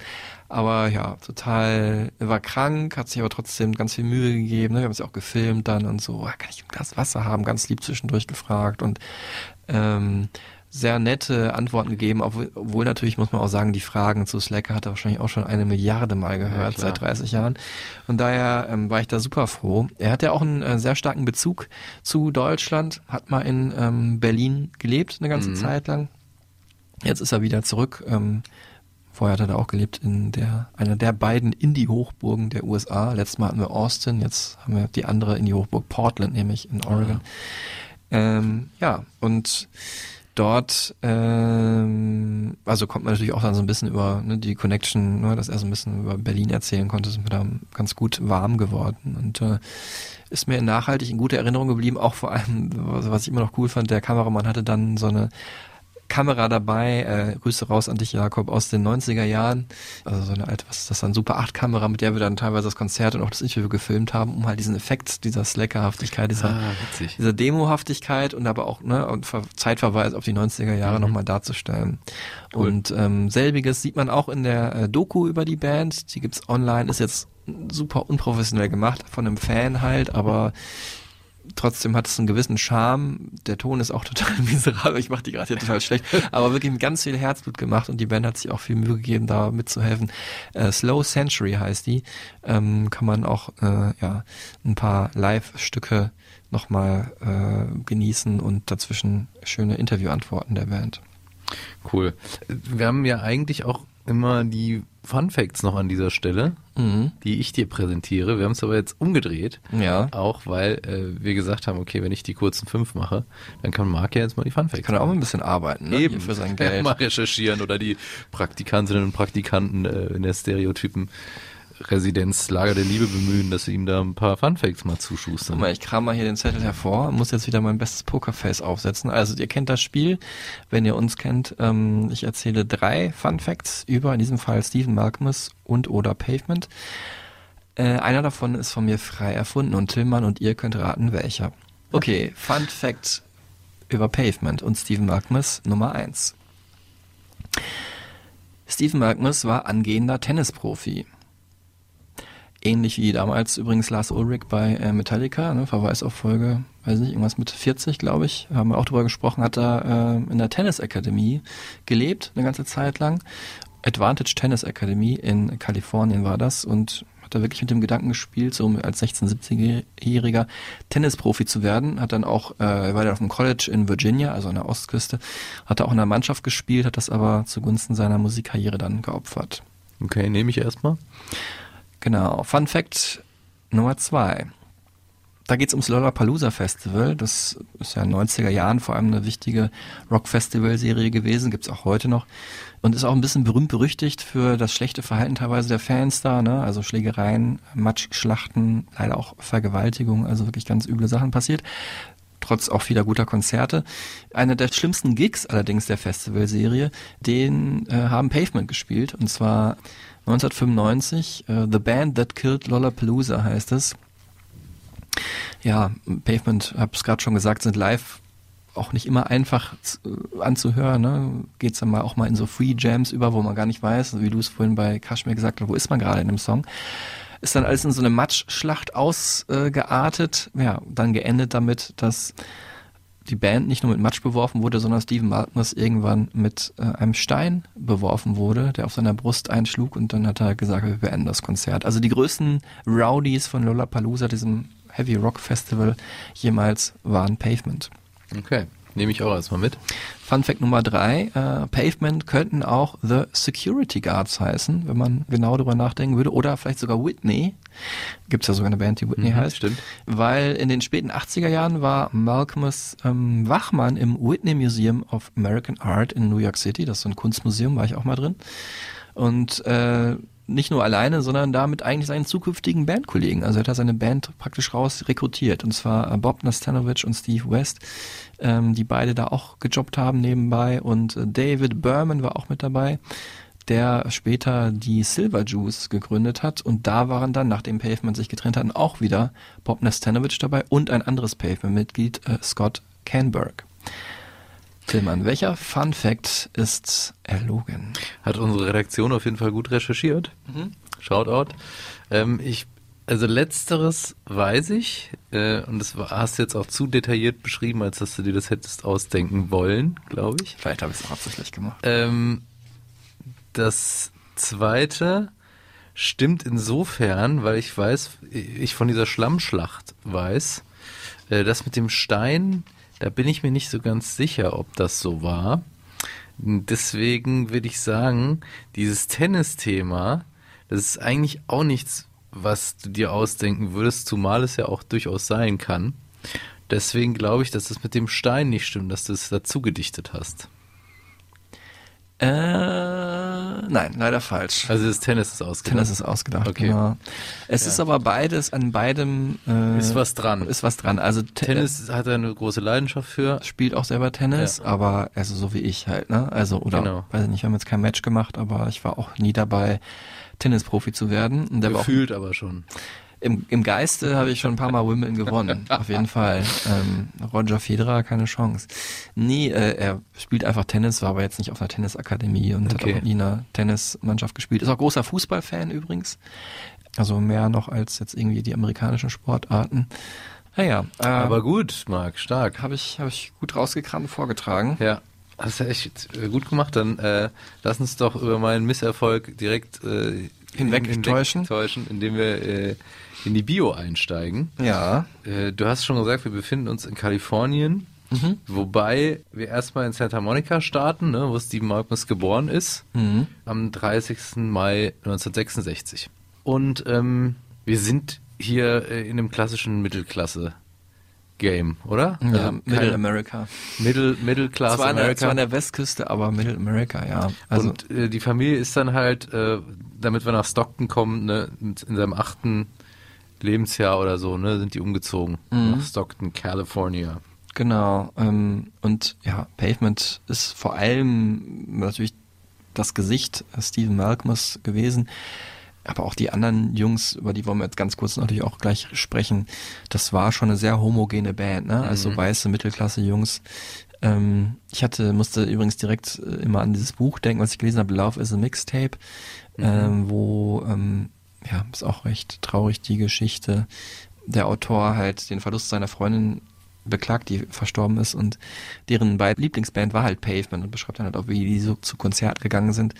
Speaker 1: aber ja, total, war krank, hat sich aber trotzdem ganz viel Mühe gegeben. Ne? Wir haben es auch gefilmt dann und so, ah, kann ich ein Glas Wasser haben? Ganz lieb zwischendurch gefragt und ähm, sehr nette Antworten gegeben, obwohl, natürlich muss man auch sagen, die Fragen zu Slacker hat er wahrscheinlich auch schon eine Milliarde Mal gehört
Speaker 2: klar.
Speaker 1: seit 30 Jahren. Von daher ähm, war ich da super froh. Er hat ja auch einen äh, sehr starken Bezug zu Deutschland, hat mal in ähm, Berlin gelebt eine ganze
Speaker 2: Mhm.
Speaker 1: Zeit lang. Jetzt ist er wieder zurück. Ähm, vorher hat er da auch gelebt in der einer der beiden Indie-Hochburgen der USA. Letztes Mal hatten wir Austin, jetzt haben wir die andere Indie-Hochburg Portland, nämlich in Oregon. Ähm, ja, und dort, ähm, also kommt man natürlich auch dann so ein bisschen über ne, die Connection, ne, dass er so ein bisschen über Berlin erzählen konnte, sind wir da ganz gut warm geworden. Und äh, ist mir nachhaltig in guter Erinnerung geblieben, auch vor allem, was ich immer noch cool fand, der Kameramann hatte dann so eine Kamera dabei, äh, Grüße raus an dich, Jakob, aus den 90er Jahren. Also so eine alte, was ist das dann, Super 8 Kamera, mit der wir dann teilweise das Konzert und auch das Interview gefilmt haben, um halt diesen Effekt dieser Slackerhaftigkeit, dieser,
Speaker 2: Ah,
Speaker 1: dieser Demohaftigkeit und aber auch ne, und Ver Zeitverweis auf die 90er Jahre
Speaker 2: Mhm.
Speaker 1: nochmal darzustellen.
Speaker 2: Cool.
Speaker 1: Und ähm, selbiges sieht man auch in der äh, Doku über die Band. Die gibt's online, ist jetzt super unprofessionell gemacht, von einem Fan halt, aber trotzdem hat es einen gewissen Charme. Der Ton ist auch *laughs* total miserabel. Ich mache die gerade hier total schlecht. Aber wirklich mit ganz viel Herzblut gemacht und die Band hat sich auch viel Mühe gegeben, da mitzuhelfen. Äh, Slow Century heißt die. Ähm, kann man auch äh, ja ein paar Live-Stücke nochmal äh, genießen und dazwischen schöne Interviewantworten der Band.
Speaker 2: Cool. Wir haben ja eigentlich auch immer die Fun Facts noch an dieser Stelle,
Speaker 1: Mhm.
Speaker 2: die ich dir präsentiere. Wir haben es aber jetzt umgedreht.
Speaker 1: Ja.
Speaker 2: Auch weil äh, wir gesagt haben, okay, wenn ich die kurzen fünf mache, dann kann Marc ja jetzt mal die Fun Facts
Speaker 1: Kann er auch mal ein bisschen arbeiten, ne?
Speaker 2: Eben.
Speaker 1: Hier für sein *laughs*
Speaker 2: Ja,
Speaker 1: Geld.
Speaker 2: mal recherchieren oder die Praktikantinnen und Praktikanten äh, in der Stereotypen Residenz Lager der Liebe bemühen, dass sie ihm da ein paar Funfacts mal
Speaker 1: Guck
Speaker 2: zuschustern.
Speaker 1: mal, ich kram mal hier den Zettel hervor, muss jetzt wieder mein bestes Pokerface aufsetzen. Also ihr kennt das Spiel, wenn ihr uns kennt. Ähm, ich erzähle drei Fun Facts über in diesem Fall Stephen Malcolmus und oder Pavement. Äh, einer davon ist von mir frei erfunden und Tillmann und ihr könnt raten, welcher. Okay, *laughs* Fun Fact über Pavement und Stephen Malcolmus Nummer eins. Stephen Malcolmus war angehender Tennisprofi. Ähnlich wie damals übrigens Lars Ulrich bei äh, Metallica, ne, Verweis auf Folge, weiß nicht, irgendwas mit 40, glaube ich, haben wir auch drüber gesprochen, hat er äh, in der Tennisakademie gelebt, eine ganze Zeit lang. Advantage Tennis Academy in Kalifornien war das und hat da wirklich mit dem Gedanken gespielt, so als 16-, 17-jähriger Tennisprofi zu werden. Hat dann auch, äh, er war dann auf dem College in Virginia, also an der Ostküste, hat er auch in der Mannschaft gespielt, hat das aber zugunsten seiner Musikkarriere dann geopfert.
Speaker 2: Okay, nehme ich erstmal.
Speaker 1: Genau. Fun Fact Nummer zwei. Da geht's ums Lollapalooza Festival. Das ist ja in den 90er Jahren vor allem eine wichtige Rock-Festival-Serie gewesen, gibt's auch heute noch. Und ist auch ein bisschen berühmt berüchtigt für das schlechte Verhalten teilweise der Fans da, ne? Also Schlägereien, Matschschlachten, leider auch Vergewaltigung, also wirklich ganz üble Sachen passiert. Trotz auch vieler guter Konzerte. Einer der schlimmsten Gigs allerdings der Festivalserie, den äh, haben Pavement gespielt. Und zwar 1995, äh, The Band That Killed Lollapalooza heißt es. Ja, Pavement, hab's gerade schon gesagt, sind live auch nicht immer einfach äh, anzuhören. Ne? Geht's dann mal auch mal in so Free Jams über, wo man gar nicht weiß, wie du es vorhin bei Kashmir gesagt hast, wo ist man gerade in dem Song. Ist dann alles in so eine Matschschlacht ausgeartet. Ja, dann geendet damit, dass die Band nicht nur mit Matsch beworfen wurde, sondern Steven Malkmus irgendwann mit äh, einem Stein beworfen wurde, der auf seiner Brust einschlug und dann hat er gesagt, wir beenden das Konzert. Also die größten Rowdies von Lollapalooza, diesem Heavy Rock Festival, jemals waren Pavement.
Speaker 2: Okay, nehme ich auch erstmal mit.
Speaker 1: Fun Fact Nummer drei, äh, Pavement könnten auch The Security Guards heißen, wenn man genau darüber nachdenken würde. Oder vielleicht sogar Whitney. Gibt's ja sogar eine Band, die Whitney
Speaker 2: Mhm,
Speaker 1: heißt.
Speaker 2: stimmt.
Speaker 1: Weil in den späten 80er Jahren war Malcolmus ähm, Wachmann im Whitney Museum of American Art in New York City. Das ist so ein Kunstmuseum, war ich auch mal drin. Und äh, nicht nur alleine, sondern damit eigentlich seinen zukünftigen Bandkollegen. Also er hat er seine Band praktisch raus rekrutiert. Und zwar äh, Bob Nastanovic und Steve West, ähm, die beide da auch gejobbt haben nebenbei. Und äh, David Berman war auch mit dabei, der später die Silver Juice gegründet hat. Und da waren dann, nachdem Pavement sich getrennt hatten, auch wieder Bob Nastanovic dabei und ein anderes Pavement-Mitglied, äh, Scott Canberg. Tillmann, welcher Fun Fact ist erlogen?
Speaker 2: Hat unsere Redaktion auf jeden Fall gut recherchiert. Shoutout. Ähm, ich, also letzteres weiß ich, äh, und das war, hast du jetzt auch zu detailliert beschrieben, als dass du dir das hättest ausdenken wollen, glaube ich.
Speaker 1: Vielleicht habe ich es auch absichtlich gemacht.
Speaker 2: Ähm, das zweite stimmt insofern, weil ich weiß, ich von dieser Schlammschlacht weiß, äh, das mit dem Stein, da bin ich mir nicht so ganz sicher, ob das so war. Deswegen würde ich sagen, dieses Tennis-Thema, das ist eigentlich auch nichts, was du dir ausdenken würdest, zumal es ja auch durchaus sein kann. Deswegen glaube ich, dass das mit dem Stein nicht stimmt, dass du es dazu gedichtet hast.
Speaker 1: Äh, nein, leider falsch.
Speaker 2: Also das Tennis ist ausgedacht.
Speaker 1: Tennis ist ausgedacht,
Speaker 2: Okay.
Speaker 1: genau. Es ist aber beides, an beidem äh,
Speaker 2: Ist was dran.
Speaker 1: Ist was dran. Also Te-
Speaker 2: Tennis hat er eine große Leidenschaft für.
Speaker 1: spielt auch selber Tennis,
Speaker 2: Ja.
Speaker 1: aber also so wie ich halt, ne? Also oder
Speaker 2: Genau.
Speaker 1: weiß ich nicht, wir haben jetzt kein Match gemacht, aber ich war auch nie dabei, Tennisprofi zu werden. Und war auch
Speaker 2: Gefühlt aber schon.
Speaker 1: Im, im Geiste habe ich schon ein paar Mal Wimbledon gewonnen, auf jeden Fall. Ähm, Roger Federer, keine Chance. Nee, äh, er spielt einfach Tennis, war aber jetzt nicht auf einer Tennisakademie und
Speaker 2: Okay.
Speaker 1: hat auch nie in einer Tennismannschaft gespielt. Ist auch großer Fußballfan übrigens. Also mehr noch als jetzt irgendwie die amerikanischen Sportarten. Naja, äh,
Speaker 2: Aber gut, Marc, stark.
Speaker 1: habe ich, hab ich gut rausgekramt vorgetragen.
Speaker 2: Ja, hast du echt äh, gut gemacht. Dann äh, lass uns doch über meinen Misserfolg direkt äh,
Speaker 1: Hinwegtäuschen.
Speaker 2: hinwegtäuschen, indem wir äh, in die Bio einsteigen.
Speaker 1: Ja.
Speaker 2: Äh, du hast schon gesagt, wir befinden uns in Kalifornien,
Speaker 1: Mhm.
Speaker 2: wobei wir erstmal in Santa Monica starten, ne, wo Steve Malcolmus geboren ist,
Speaker 1: Mhm.
Speaker 2: am 30. Mai 1966. Und ähm, wir sind hier äh, in einem klassischen Mittelklasse Game, oder?
Speaker 1: Ja,
Speaker 2: Also
Speaker 1: Middle America.
Speaker 2: Middle, Middle Class
Speaker 1: Zwar, an der,
Speaker 2: America.
Speaker 1: zwar an der Westküste, aber Middle America, ja. Also,
Speaker 2: und äh, die Familie ist dann halt, äh, damit wir nach Stockton kommen, ne, in, in seinem achten Lebensjahr oder so, ne, sind die umgezogen
Speaker 1: Mhm.
Speaker 2: nach Stockton, California.
Speaker 1: Genau. Ähm, und ja, Pavement ist vor allem natürlich das Gesicht Stephen Malcolmus gewesen. Aber auch die anderen Jungs, über die wollen wir jetzt ganz kurz natürlich auch gleich sprechen, das war schon eine sehr homogene Band, ne? Also
Speaker 2: Mhm.
Speaker 1: weiße Mittelklasse-Jungs. Ähm, ich hatte, musste übrigens direkt äh, immer an dieses Buch denken, was ich gelesen habe, Love is a Mixtape, ähm, wo, ähm, ja, ist auch recht traurig die Geschichte. Der Autor halt den Verlust seiner Freundin beklagt, die verstorben ist und deren beiden Lieblingsband war halt Pavement und beschreibt dann halt auch, wie die so zu Konzert gegangen sind.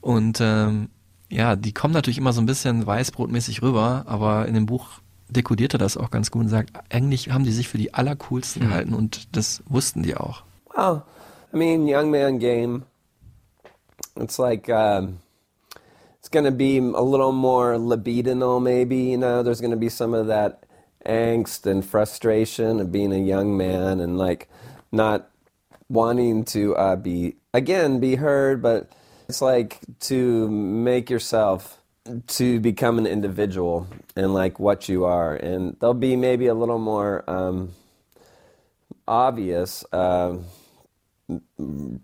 Speaker 1: Und ähm, ja, die kommen natürlich immer so ein bisschen weißbrotmäßig rüber, aber in dem Buch dekodiert er das auch ganz gut und sagt, eigentlich haben die sich für die allercoolsten gehalten und das wussten die auch.
Speaker 5: Well, I mean, young man game. It's like um, going to be a little more libidinal, maybe. You know, there's going to be some of that angst and frustration of being a young man and like not wanting to uh, be again be heard, but it's like to make yourself to become an individual and like what you are, and there'll be maybe a little more um, obvious. um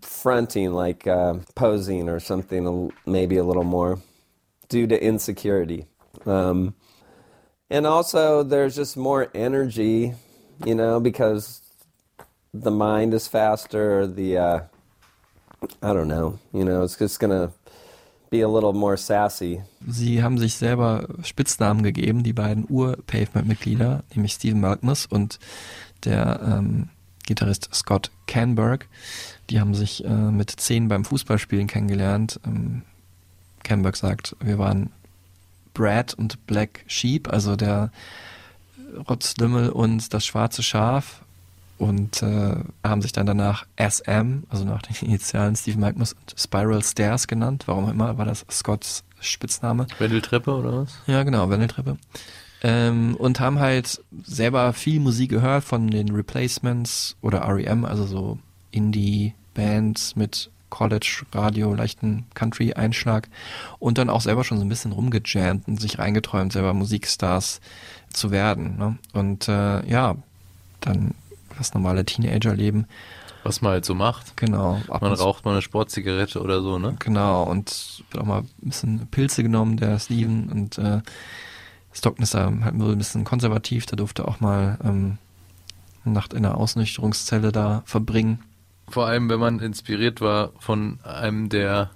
Speaker 5: fronting, like uh, posing or something, maybe a little more, due to insecurity. Um, and also, there's just more energy, you know, because the mind is faster. The uh, I don't know, you know, it's just gonna be a little more sassy.
Speaker 1: Sie haben sich selber Spitznamen gegeben, die beiden Ur-Pavement-Mitglieder, nämlich Stephen Malkmus und der ähm, Gitarrist Scott Canberg. Die haben sich äh, mit zehn beim Fußballspielen kennengelernt. Ähm, Canberg sagt, wir waren Brad und Black Sheep, also der Rotzlümmel und das schwarze Schaf. Und äh, haben sich dann danach SM, also nach den *laughs* Initialen Steve Magnus und Spiral Stairs genannt. Warum auch immer war das Scotts Spitzname.
Speaker 2: Wendeltreppe oder was?
Speaker 1: Ja, genau, Wendeltreppe. Ähm, und haben halt selber viel Musik gehört von den Replacements oder REM, also so Indie-Bands mit College-Radio, leichten Country-Einschlag und dann auch selber schon so ein bisschen rumgejammt und sich reingeträumt, selber Musikstars zu werden. Ne? Und äh, ja, dann das normale Teenagerleben.
Speaker 2: Was man halt so macht.
Speaker 1: Genau.
Speaker 2: Man raucht mal eine Sportzigarette oder so, ne?
Speaker 1: Genau, und wird auch mal ein bisschen Pilze genommen, der Steven. Und äh, Stockton ist da halt nur ein bisschen konservativ, der durfte auch mal ähm, eine Nacht in der Ausnüchterungszelle da verbringen.
Speaker 2: Vor allem, wenn man inspiriert war von einem der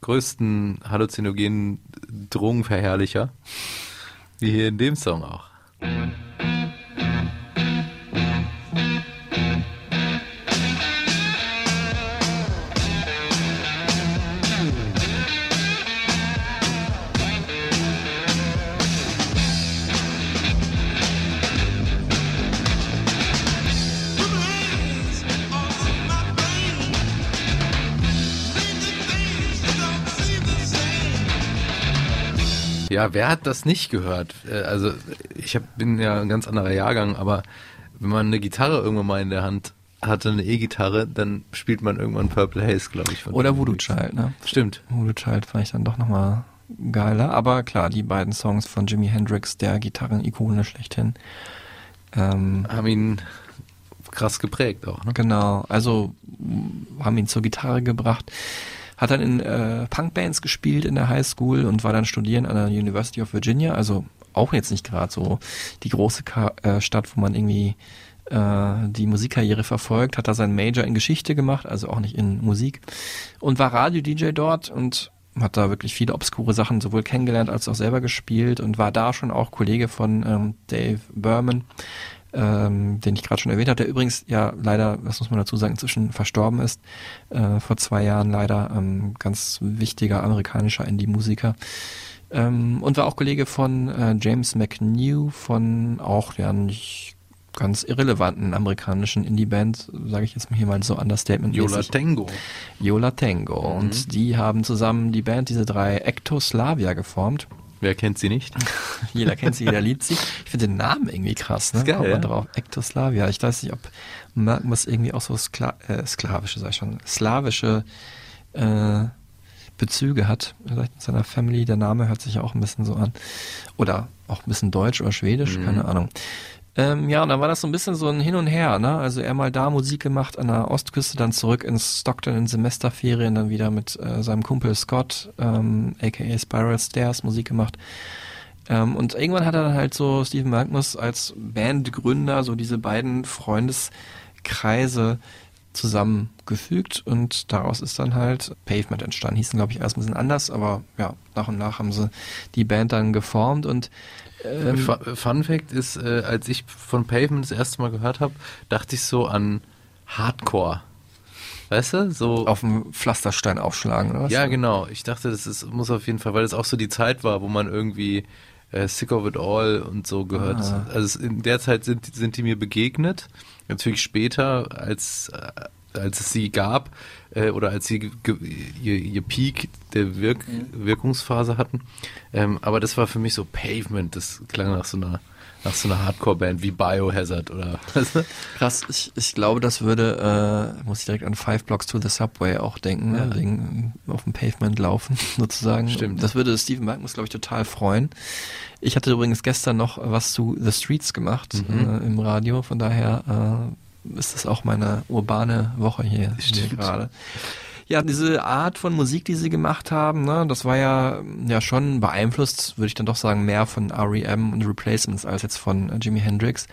Speaker 2: größten halluzinogenen Drogenverherrlicher, wie hier in dem Song auch. Ja, wer hat das nicht gehört? Äh, Also ich hab, bin ja ein ganz anderer Jahrgang, aber wenn man eine Gitarre irgendwann mal in der Hand hatte, eine E-Gitarre, dann spielt man irgendwann Purple Haze, glaube ich. von
Speaker 1: Oder Voodoo. Child, ne?
Speaker 2: Stimmt.
Speaker 1: Voodoo Child fand ich dann doch nochmal geiler. Aber klar, die beiden Songs von Jimi Hendrix, der Gitarren-Ikone schlechthin. Ähm,
Speaker 2: Haben ihn krass geprägt auch, ne?
Speaker 1: Genau, also haben ihn zur Gitarre gebracht. Hat dann in äh, Punkbands gespielt in der Highschool und war dann studieren an der University of Virginia, also auch jetzt nicht gerade so die große Ka äh, Stadt, wo man irgendwie äh, die Musikkarriere verfolgt, hat da seinen Major in Geschichte gemacht, also auch nicht in Musik und war Radio-DJ dort und hat da wirklich viele obskure Sachen sowohl kennengelernt als auch selber gespielt und war da schon auch Kollege von ähm, Dave Berman, ähm, den ich gerade schon erwähnt hatte, der übrigens ja leider, das muss man dazu sagen, inzwischen verstorben ist, äh, vor zwei Jahren leider, ähm, ganz wichtiger amerikanischer Indie-Musiker. Ähm, und war auch Kollege von äh, James McNew von auch ja nicht ganz irrelevanten amerikanischen Indie-Band, sage ich jetzt hier mal so Understatement.
Speaker 2: Yola Tango.
Speaker 1: Yola Tango. Und die haben zusammen die Band, diese drei Ectoslavia geformt.
Speaker 2: Wer kennt sie nicht? *laughs*
Speaker 1: Jeder kennt sie, jeder liebt sie. Ich finde den Namen irgendwie krass, ne?
Speaker 2: Ist geil,
Speaker 1: Kommt
Speaker 2: ja.
Speaker 1: drauf. Ektoslavia. Ich weiß nicht, ob Merkmus irgendwie auch so Skla äh, sklavische, sag ich schon, slawische äh, Bezüge hat. Vielleicht mit seiner Family. Der Name hört sich ja auch ein bisschen so an. Oder auch ein bisschen deutsch oder schwedisch,
Speaker 2: Mhm.
Speaker 1: keine Ahnung. Ähm, ja, und dann war das so ein bisschen so ein Hin und Her, ne? Also er mal da Musik gemacht an der Ostküste, dann zurück ins Stockton in Semesterferien, dann wieder mit äh, seinem Kumpel Scott, ähm, aka Spiral Stairs, Musik gemacht. Ähm, und irgendwann hat er dann halt so Stephen Magnus als Bandgründer so diese beiden Freundeskreise zusammengefügt und daraus ist dann halt Pavement entstanden. Hießen, glaube ich, erst ein bisschen anders, aber ja, nach und nach haben sie die Band dann geformt und ähm,
Speaker 2: Fu- Fun Fact ist, äh, als ich von Pavement das erste Mal gehört habe, dachte ich so an Hardcore. Weißt du? So
Speaker 1: auf dem Pflasterstein aufschlagen, oder was?
Speaker 2: Ja, genau. Ich dachte, das ist, muss auf jeden Fall, weil das auch so die Zeit war, wo man irgendwie äh, Sick of It All und so gehört.
Speaker 1: Ah.
Speaker 2: Also in der Zeit sind, sind die mir begegnet. Natürlich später, als, äh, als es sie gab äh, oder als sie ihr, ihr Peak der Wirk Wirkungsphase hatten. Ähm, aber das war für mich so Pavement. Das klang nach so einer nach so einer Hardcore-Band wie Biohazard oder du?
Speaker 1: Krass, ich, ich glaube, das würde, äh, muss ich direkt an Five Blocks to the Subway auch denken, ne?
Speaker 2: Ja.
Speaker 1: wegen auf dem Pavement laufen, *laughs* sozusagen.
Speaker 2: Stimmt.
Speaker 1: Das würde Steven Magnus, glaube ich, total freuen. Ich hatte übrigens gestern noch was zu The Streets gemacht
Speaker 2: Mhm.
Speaker 1: äh, im Radio, von daher äh, ist das auch meine urbane Woche hier, hier
Speaker 2: Stimmt.
Speaker 1: gerade. Ja, diese Art von Musik, die sie gemacht haben, ne, das war ja, ja schon beeinflusst, würde ich dann doch sagen, mehr von R.E.M. und Replacements als jetzt von äh, Jimi Hendrix.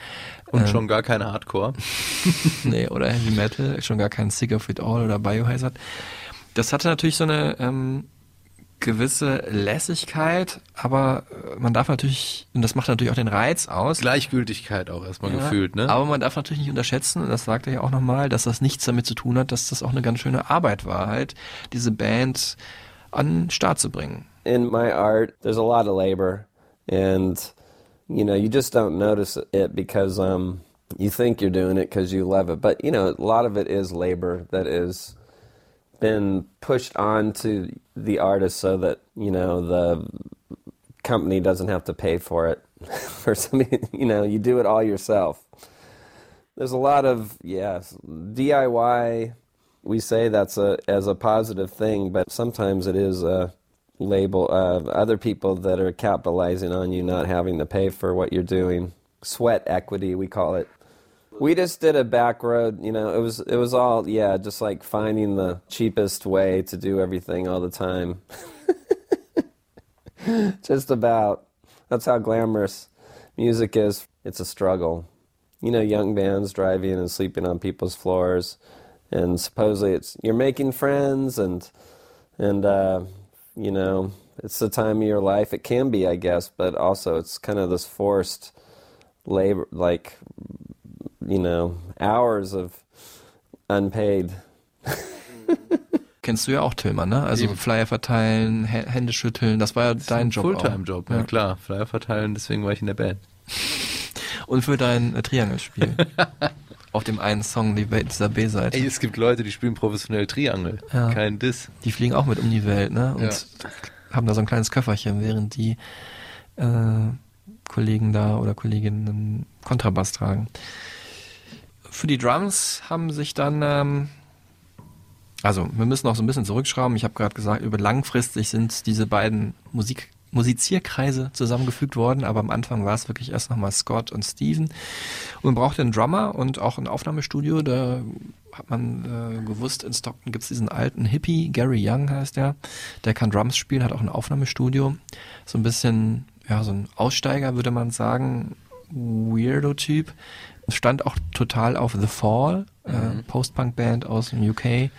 Speaker 2: Und
Speaker 1: Ähm,
Speaker 2: schon gar keine Hardcore. *laughs*
Speaker 1: nee, oder Heavy Metal, schon gar kein Sick of It All oder Biohazard. Das hatte natürlich so eine ähm, gewisse Lässigkeit, aber äh, man darf natürlich, und das macht natürlich auch den Reiz aus.
Speaker 2: Gleichgültigkeit auch erstmal
Speaker 1: Ja,
Speaker 2: gefühlt, ne?
Speaker 1: Aber man darf natürlich nicht unterschätzen, und das sagt er ja auch nochmal, dass das nichts damit zu tun hat, dass das auch eine ganz schöne Arbeit war, halt, diese Band an den Start zu bringen.
Speaker 5: in my art, there's a lot of labor, and you know, you just don't notice it because um, you think you're doing it because you love it. But you know, a lot of it is labor that is been pushed on to the artist so that you know the company doesn't have to pay for it. *laughs* for some, you know, you do it all yourself. There's a lot of yes DIY. We say that's a as a positive thing, but sometimes it is a label of other people that are capitalizing on you not having to pay for what you're doing. Sweat equity, we call it. We just did a back road, you know, it was it was all yeah, just like finding the cheapest way to do everything all the time. *laughs* just about. That's how glamorous music is. It's a struggle. You know, young bands driving and sleeping on people's floors and supposedly it's you're making friends and and uh, you know it's the time of your life it can be i guess but also it's kind of this forced labor like you know hours of unpaid
Speaker 1: Kennst du ja auch, Tillmann, ne? Also Flyer verteilen, Hä- Hände schütteln, das war ja dein Job auch.
Speaker 2: Fulltime-Job, ja. klar. Flyer verteilen, deswegen war ich in der Band. *laughs*
Speaker 1: Und für dein äh, Triangelspiel. *laughs* Auf dem einen Song, dieser B-Seite.
Speaker 2: Ey, es gibt Leute, die spielen professionell Triangel.
Speaker 1: Ja.
Speaker 2: Kein Diss.
Speaker 1: Die fliegen auch mit um die Welt, ne? Und
Speaker 2: Ja.
Speaker 1: haben da so ein kleines Köfferchen, während die äh, Kollegen da oder Kolleginnen Kontrabass tragen. Für die Drums haben sich dann, ähm, also wir müssen noch so ein bisschen zurückschrauben. Ich habe gerade gesagt, über langfristig sind diese beiden Musik Musizierkreise zusammengefügt worden, aber am Anfang war es wirklich erst nochmal Scott und Steven. Und man brauchte einen Drummer und auch ein Aufnahmestudio. Da hat man äh, gewusst, in Stockton gibt es diesen alten Hippie, Gary Young heißt der, der kann Drums spielen, hat auch ein Aufnahmestudio. So ein bisschen, ja, so ein Aussteiger, würde man sagen, Weirdo-Typ. Stand auch total auf The Fall, äh, Post-Punk-Band aus dem UK.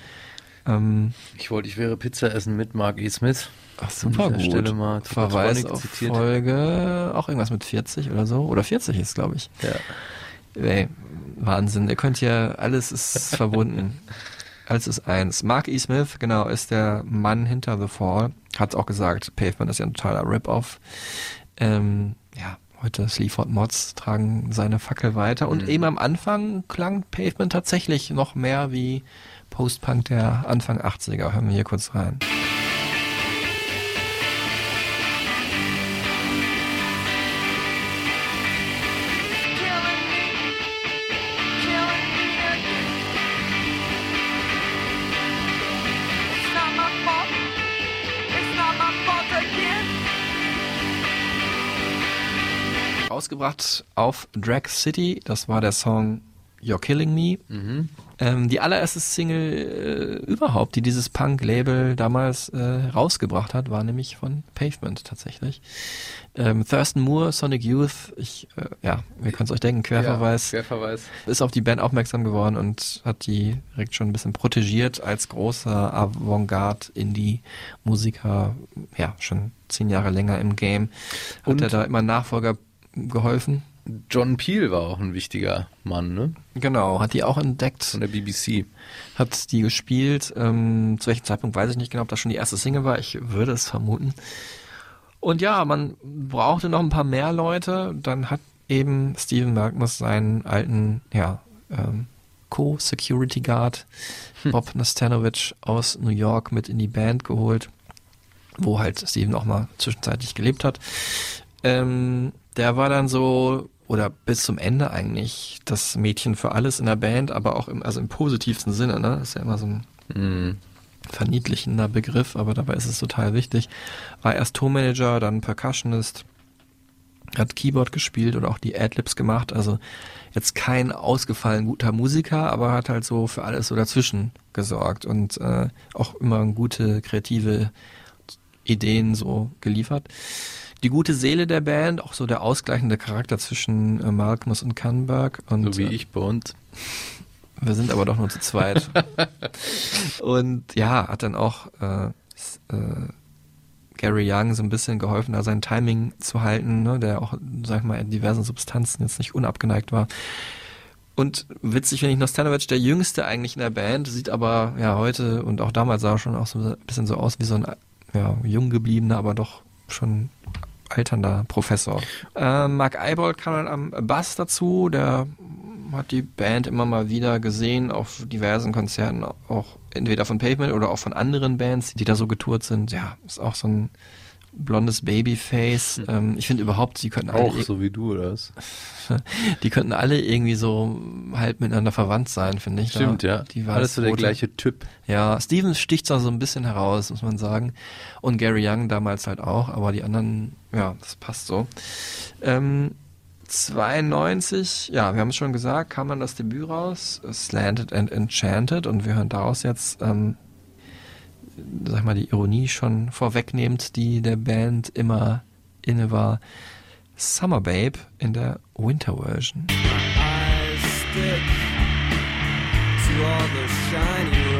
Speaker 1: Ähm,
Speaker 2: Ich wollte, ich wäre Pizza essen mit Mark E. Smith.
Speaker 1: Ach, super
Speaker 2: An
Speaker 1: gut.
Speaker 2: Stelle mal
Speaker 1: Verweis auf
Speaker 2: zitiert.
Speaker 1: Folge, auch irgendwas mit 40 oder so. Oder 40 ist, glaube ich.
Speaker 2: Ja.
Speaker 1: Ey, Wahnsinn. Ihr könnt ja, alles ist *laughs* verbunden. Alles ist eins. Mark E. Smith, genau, ist der Mann hinter The Fall. Hat auch gesagt, Pavement ist ja ein totaler Rip-Off. Ähm, ja, heute Sleaford Mods tragen seine Fackel weiter. Und
Speaker 2: Mhm.
Speaker 1: eben am Anfang klang Pavement tatsächlich noch mehr wie Post-Punk der Anfang 80er. Hören wir hier kurz rein. Rausgebracht auf Drag City. Das war der Song You're Killing Me.
Speaker 2: Mhm.
Speaker 1: Ähm, die allererste Single äh, überhaupt, die dieses Punk-Label damals äh, rausgebracht hat, war nämlich von Pavement tatsächlich. Ähm, Thurston Moore, Sonic Youth, ich, äh, ja, wir können es euch denken, Querverweis,
Speaker 2: Ja, Querverweis.
Speaker 1: ist auf die Band aufmerksam geworden und hat die direkt schon ein bisschen protegiert als großer Avantgarde-Indie-Musiker, ja, schon zehn Jahre länger im Game. Hat
Speaker 2: Und-
Speaker 1: er da immer Nachfolger geholfen?
Speaker 2: John Peel war auch ein wichtiger Mann, ne?
Speaker 1: Genau, hat die auch entdeckt.
Speaker 2: Von der BBC.
Speaker 1: hat die gespielt. Ähm, zu welchem Zeitpunkt weiß ich nicht genau, ob das schon die erste Single war. Ich würde es vermuten. Und ja, man brauchte noch ein paar mehr Leute. Dann hat eben Steven Malkmus seinen alten, ja, ähm, Co-Security Guard Bob Nastanovic aus New York mit in die Band geholt, wo halt Steven auch mal zwischenzeitlich gelebt hat. Ähm, der war dann so, oder bis zum Ende eigentlich, das Mädchen für alles in der Band, aber auch im, also im positivsten Sinne, ne? Ist ja immer so ein
Speaker 2: Mhm.
Speaker 1: verniedlichender Begriff, aber dabei ist es total wichtig. War erst Tonmanager, dann Percussionist, hat Keyboard gespielt oder auch die Adlibs gemacht, also jetzt kein ausgefallen guter Musiker, aber hat halt so für alles so dazwischen gesorgt und äh, auch immer gute kreative Ideen so geliefert. Die gute Seele der Band, auch so der ausgleichende Charakter zwischen äh, Malkmus und Kanberg. Und,
Speaker 2: So wie
Speaker 1: äh,
Speaker 2: ich bei uns.
Speaker 1: wir sind aber doch nur zu zweit. *laughs* und ja, hat dann auch äh, äh, Gary Young so ein bisschen geholfen, da sein Timing zu halten, ne, der auch, sag ich mal, in diversen Substanzen jetzt nicht unabgeneigt war. Und witzig finde ich Nostanovic, der Jüngste eigentlich in der Band, sieht aber ja heute und auch damals sah er schon auch so ein bisschen so aus wie so ein ja, jung gebliebener, aber doch schon alternder Professor. Äh, Mark Eibold kam dann am Bass dazu, der hat die Band immer mal wieder gesehen auf diversen Konzerten, auch entweder von Pavement oder auch von anderen Bands, die da so getourt sind. Ja, ist auch so ein blondes Babyface. Ähm, ich finde überhaupt, sie könnten alle
Speaker 2: Auch so wie du, oder was? *laughs*
Speaker 1: die könnten alle irgendwie so halb miteinander verwandt sein, finde ich.
Speaker 2: Stimmt,
Speaker 1: Da-
Speaker 2: ja.
Speaker 1: Die
Speaker 2: Alles so der gleiche Typ.
Speaker 1: Ja, Stevens sticht da so ein bisschen heraus, muss man sagen. Und Gary Young damals halt auch, aber die anderen, ja, das passt so. Ähm, 92, ja, wir haben es schon gesagt, kam dann das Debüt raus, Slanted and Enchanted, und wir hören daraus jetzt, ähm, sag mal, die Ironie schon vorwegnehmend, die der Band immer inne war. Summer Babe in der Winter Version.
Speaker 4: I stick to all the shiny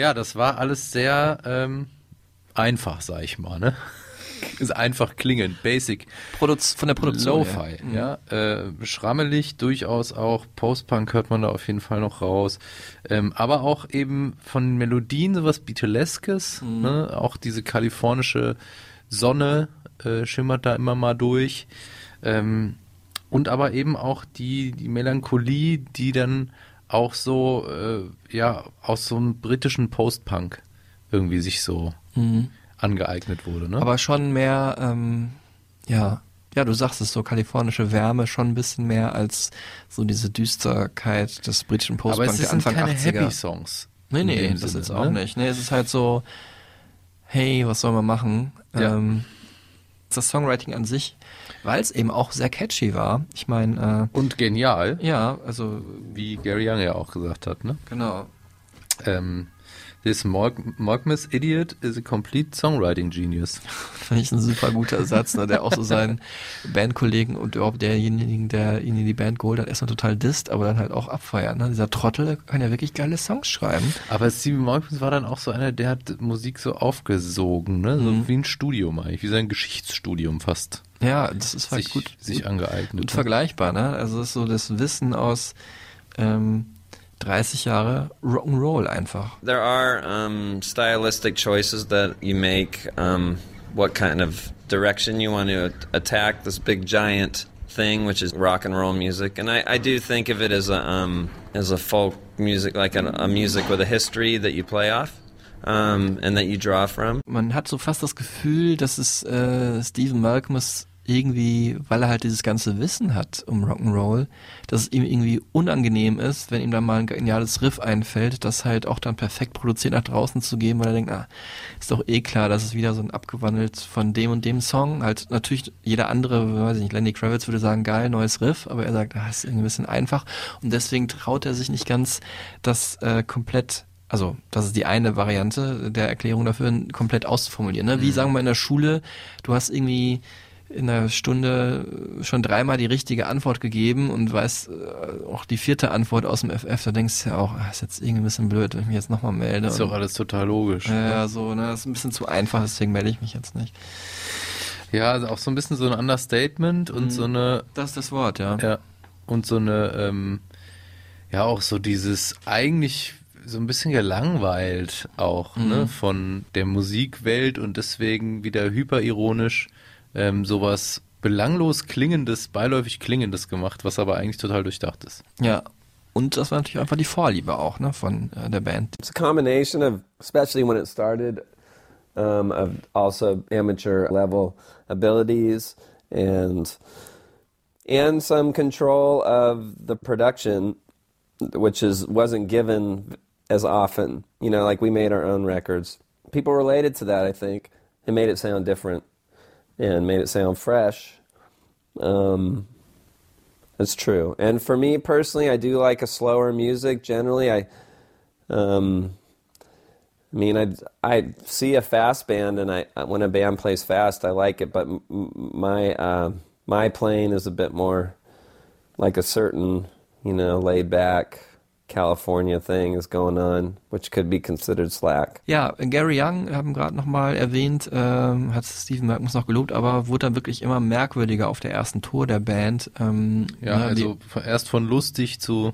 Speaker 2: Ja, das war alles sehr ähm, einfach, sag ich mal, ne? *laughs* Ist einfach klingend, basic.
Speaker 1: Produz von der Produktion.
Speaker 2: Lo-Fi,
Speaker 1: her.
Speaker 2: ja. Äh, schrammelig, durchaus auch. Post-Punk hört man da auf jeden Fall noch raus. Ähm, aber auch eben von Melodien sowas Beatleskes,
Speaker 1: Mhm.
Speaker 2: ne? Auch diese kalifornische Sonne äh, schimmert da immer mal durch. Ähm, und aber eben auch die, die Melancholie, die dann auch so, äh, ja, aus so einem britischen Post-Punk irgendwie sich so
Speaker 1: Mhm.
Speaker 2: angeeignet wurde, ne?
Speaker 1: Aber schon mehr, ähm, ja, ja, du sagst es so, kalifornische Wärme, schon ein bisschen mehr als so diese Düsterkeit des britischen
Speaker 2: Aber
Speaker 1: Postpunk
Speaker 2: es
Speaker 1: der
Speaker 2: sind
Speaker 1: Anfang
Speaker 2: keine
Speaker 1: 80er.
Speaker 2: Happy Songs.
Speaker 1: Nee, nee, das
Speaker 2: Sinne,
Speaker 1: ist auch
Speaker 2: ne?
Speaker 1: nicht. Nee, es ist halt so, hey, was soll man machen?
Speaker 2: Ja.
Speaker 1: Ähm, das Songwriting an sich, weil es eben auch sehr catchy war. Ich meine,
Speaker 2: Und genial,
Speaker 1: äh, ja, also,
Speaker 2: wie Gary Young ja auch gesagt hat, ne?
Speaker 1: genau.
Speaker 2: Ähm, this Morg Morgmas Idiot is a complete songwriting genius. *laughs*
Speaker 1: Finde ich ein super guter Satz, ne, der auch so seinen *laughs* Bandkollegen und überhaupt derjenigen, der ihn in die Band geholt hat, erstmal total disst, aber dann halt auch abfeiern. Ne? Dieser Trottel kann ja wirklich geile Songs schreiben.
Speaker 2: Aber Stevie Morgans war dann auch so einer, der hat Musik so aufgesogen, ne? So
Speaker 1: Mhm.
Speaker 2: wie ein Studium eigentlich, wie sein Geschichtsstudium fast.
Speaker 1: Ja, das ist halt
Speaker 2: sich,
Speaker 1: gut,
Speaker 2: sich angeeignet.
Speaker 1: gut
Speaker 2: ne?
Speaker 1: vergleichbar. Ne? Also das ist so das Wissen aus ähm, 30 Jahre Rock'n'Roll einfach.
Speaker 6: There are um, stylistic choices that you make, um, what kind of direction you want to attack this big giant thing, which is rock and roll music, and I, I do think of it as a um, as a folk music, like a, a music with a history that you play off. Um, and that you draw from.
Speaker 1: Man hat so fast das Gefühl, dass es äh, Stephen Malcolm ist irgendwie, weil er halt dieses ganze Wissen hat um Rock'n'Roll, dass es ihm irgendwie unangenehm ist, wenn ihm da mal ein geniales Riff einfällt, das halt auch dann perfekt produziert nach draußen zu geben, weil er denkt, ah, ist doch eh klar, das ist wieder so ein abgewandelt von dem und dem Song. Halt natürlich jeder andere, weiß ich nicht, Lenny Kravitz würde sagen, geil, neues Riff, aber er sagt, ah, ist irgendwie ein bisschen einfach und deswegen traut er sich nicht ganz, das äh, komplett also das ist die eine Variante der Erklärung dafür, komplett auszuformulieren. Ne? Wie
Speaker 6: Mhm.
Speaker 1: sagen wir in der Schule, du hast irgendwie in der Stunde schon dreimal die richtige Antwort gegeben und weißt äh, auch die vierte Antwort aus dem FF, da denkst du ja auch, ah, ist jetzt irgendwie ein bisschen blöd, wenn ich mich jetzt nochmal melde.
Speaker 2: ist doch alles total logisch.
Speaker 1: ja, ja, so, ne, das ist ein bisschen zu einfach, deswegen melde ich mich jetzt nicht.
Speaker 2: Ja, also auch so ein bisschen so ein Understatement und
Speaker 1: Mhm.
Speaker 2: so eine.
Speaker 1: Das ist das Wort, ja.
Speaker 2: Ja. Und so eine, ähm, ja, auch so dieses eigentlich so ein bisschen gelangweilt auch,
Speaker 1: Mhm.
Speaker 2: ne, von der Musikwelt und deswegen wieder hyperironisch ähm, sowas belanglos klingendes, beiläufig klingendes gemacht, was aber eigentlich total durchdacht ist.
Speaker 1: Ja. Und das war natürlich einfach die Vorliebe auch, ne, von äh, der Band.
Speaker 5: It's a combination of, especially when it started, um, of also amateur level abilities and and some control of the production, which is wasn't given as often. You know, like we made our own records. People related to that, I think, and made it sound different and made it sound fresh. Um, that's true. And for me personally, I do like a slower music. Generally, I, um, I mean, I I see a fast band, and I when a band plays fast, I like it. But my uh, my playing is a bit more like a certain, you know, laid back California thing is going on, which could be considered slack.
Speaker 1: Ja, Gary Young, haben gerade nochmal erwähnt, ähm, hat Steven Malcolm noch gelobt, aber wurde dann wirklich immer merkwürdiger auf der ersten Tour der Band. Ähm,
Speaker 2: Ja,
Speaker 1: ne,
Speaker 2: also von- erst von lustig zu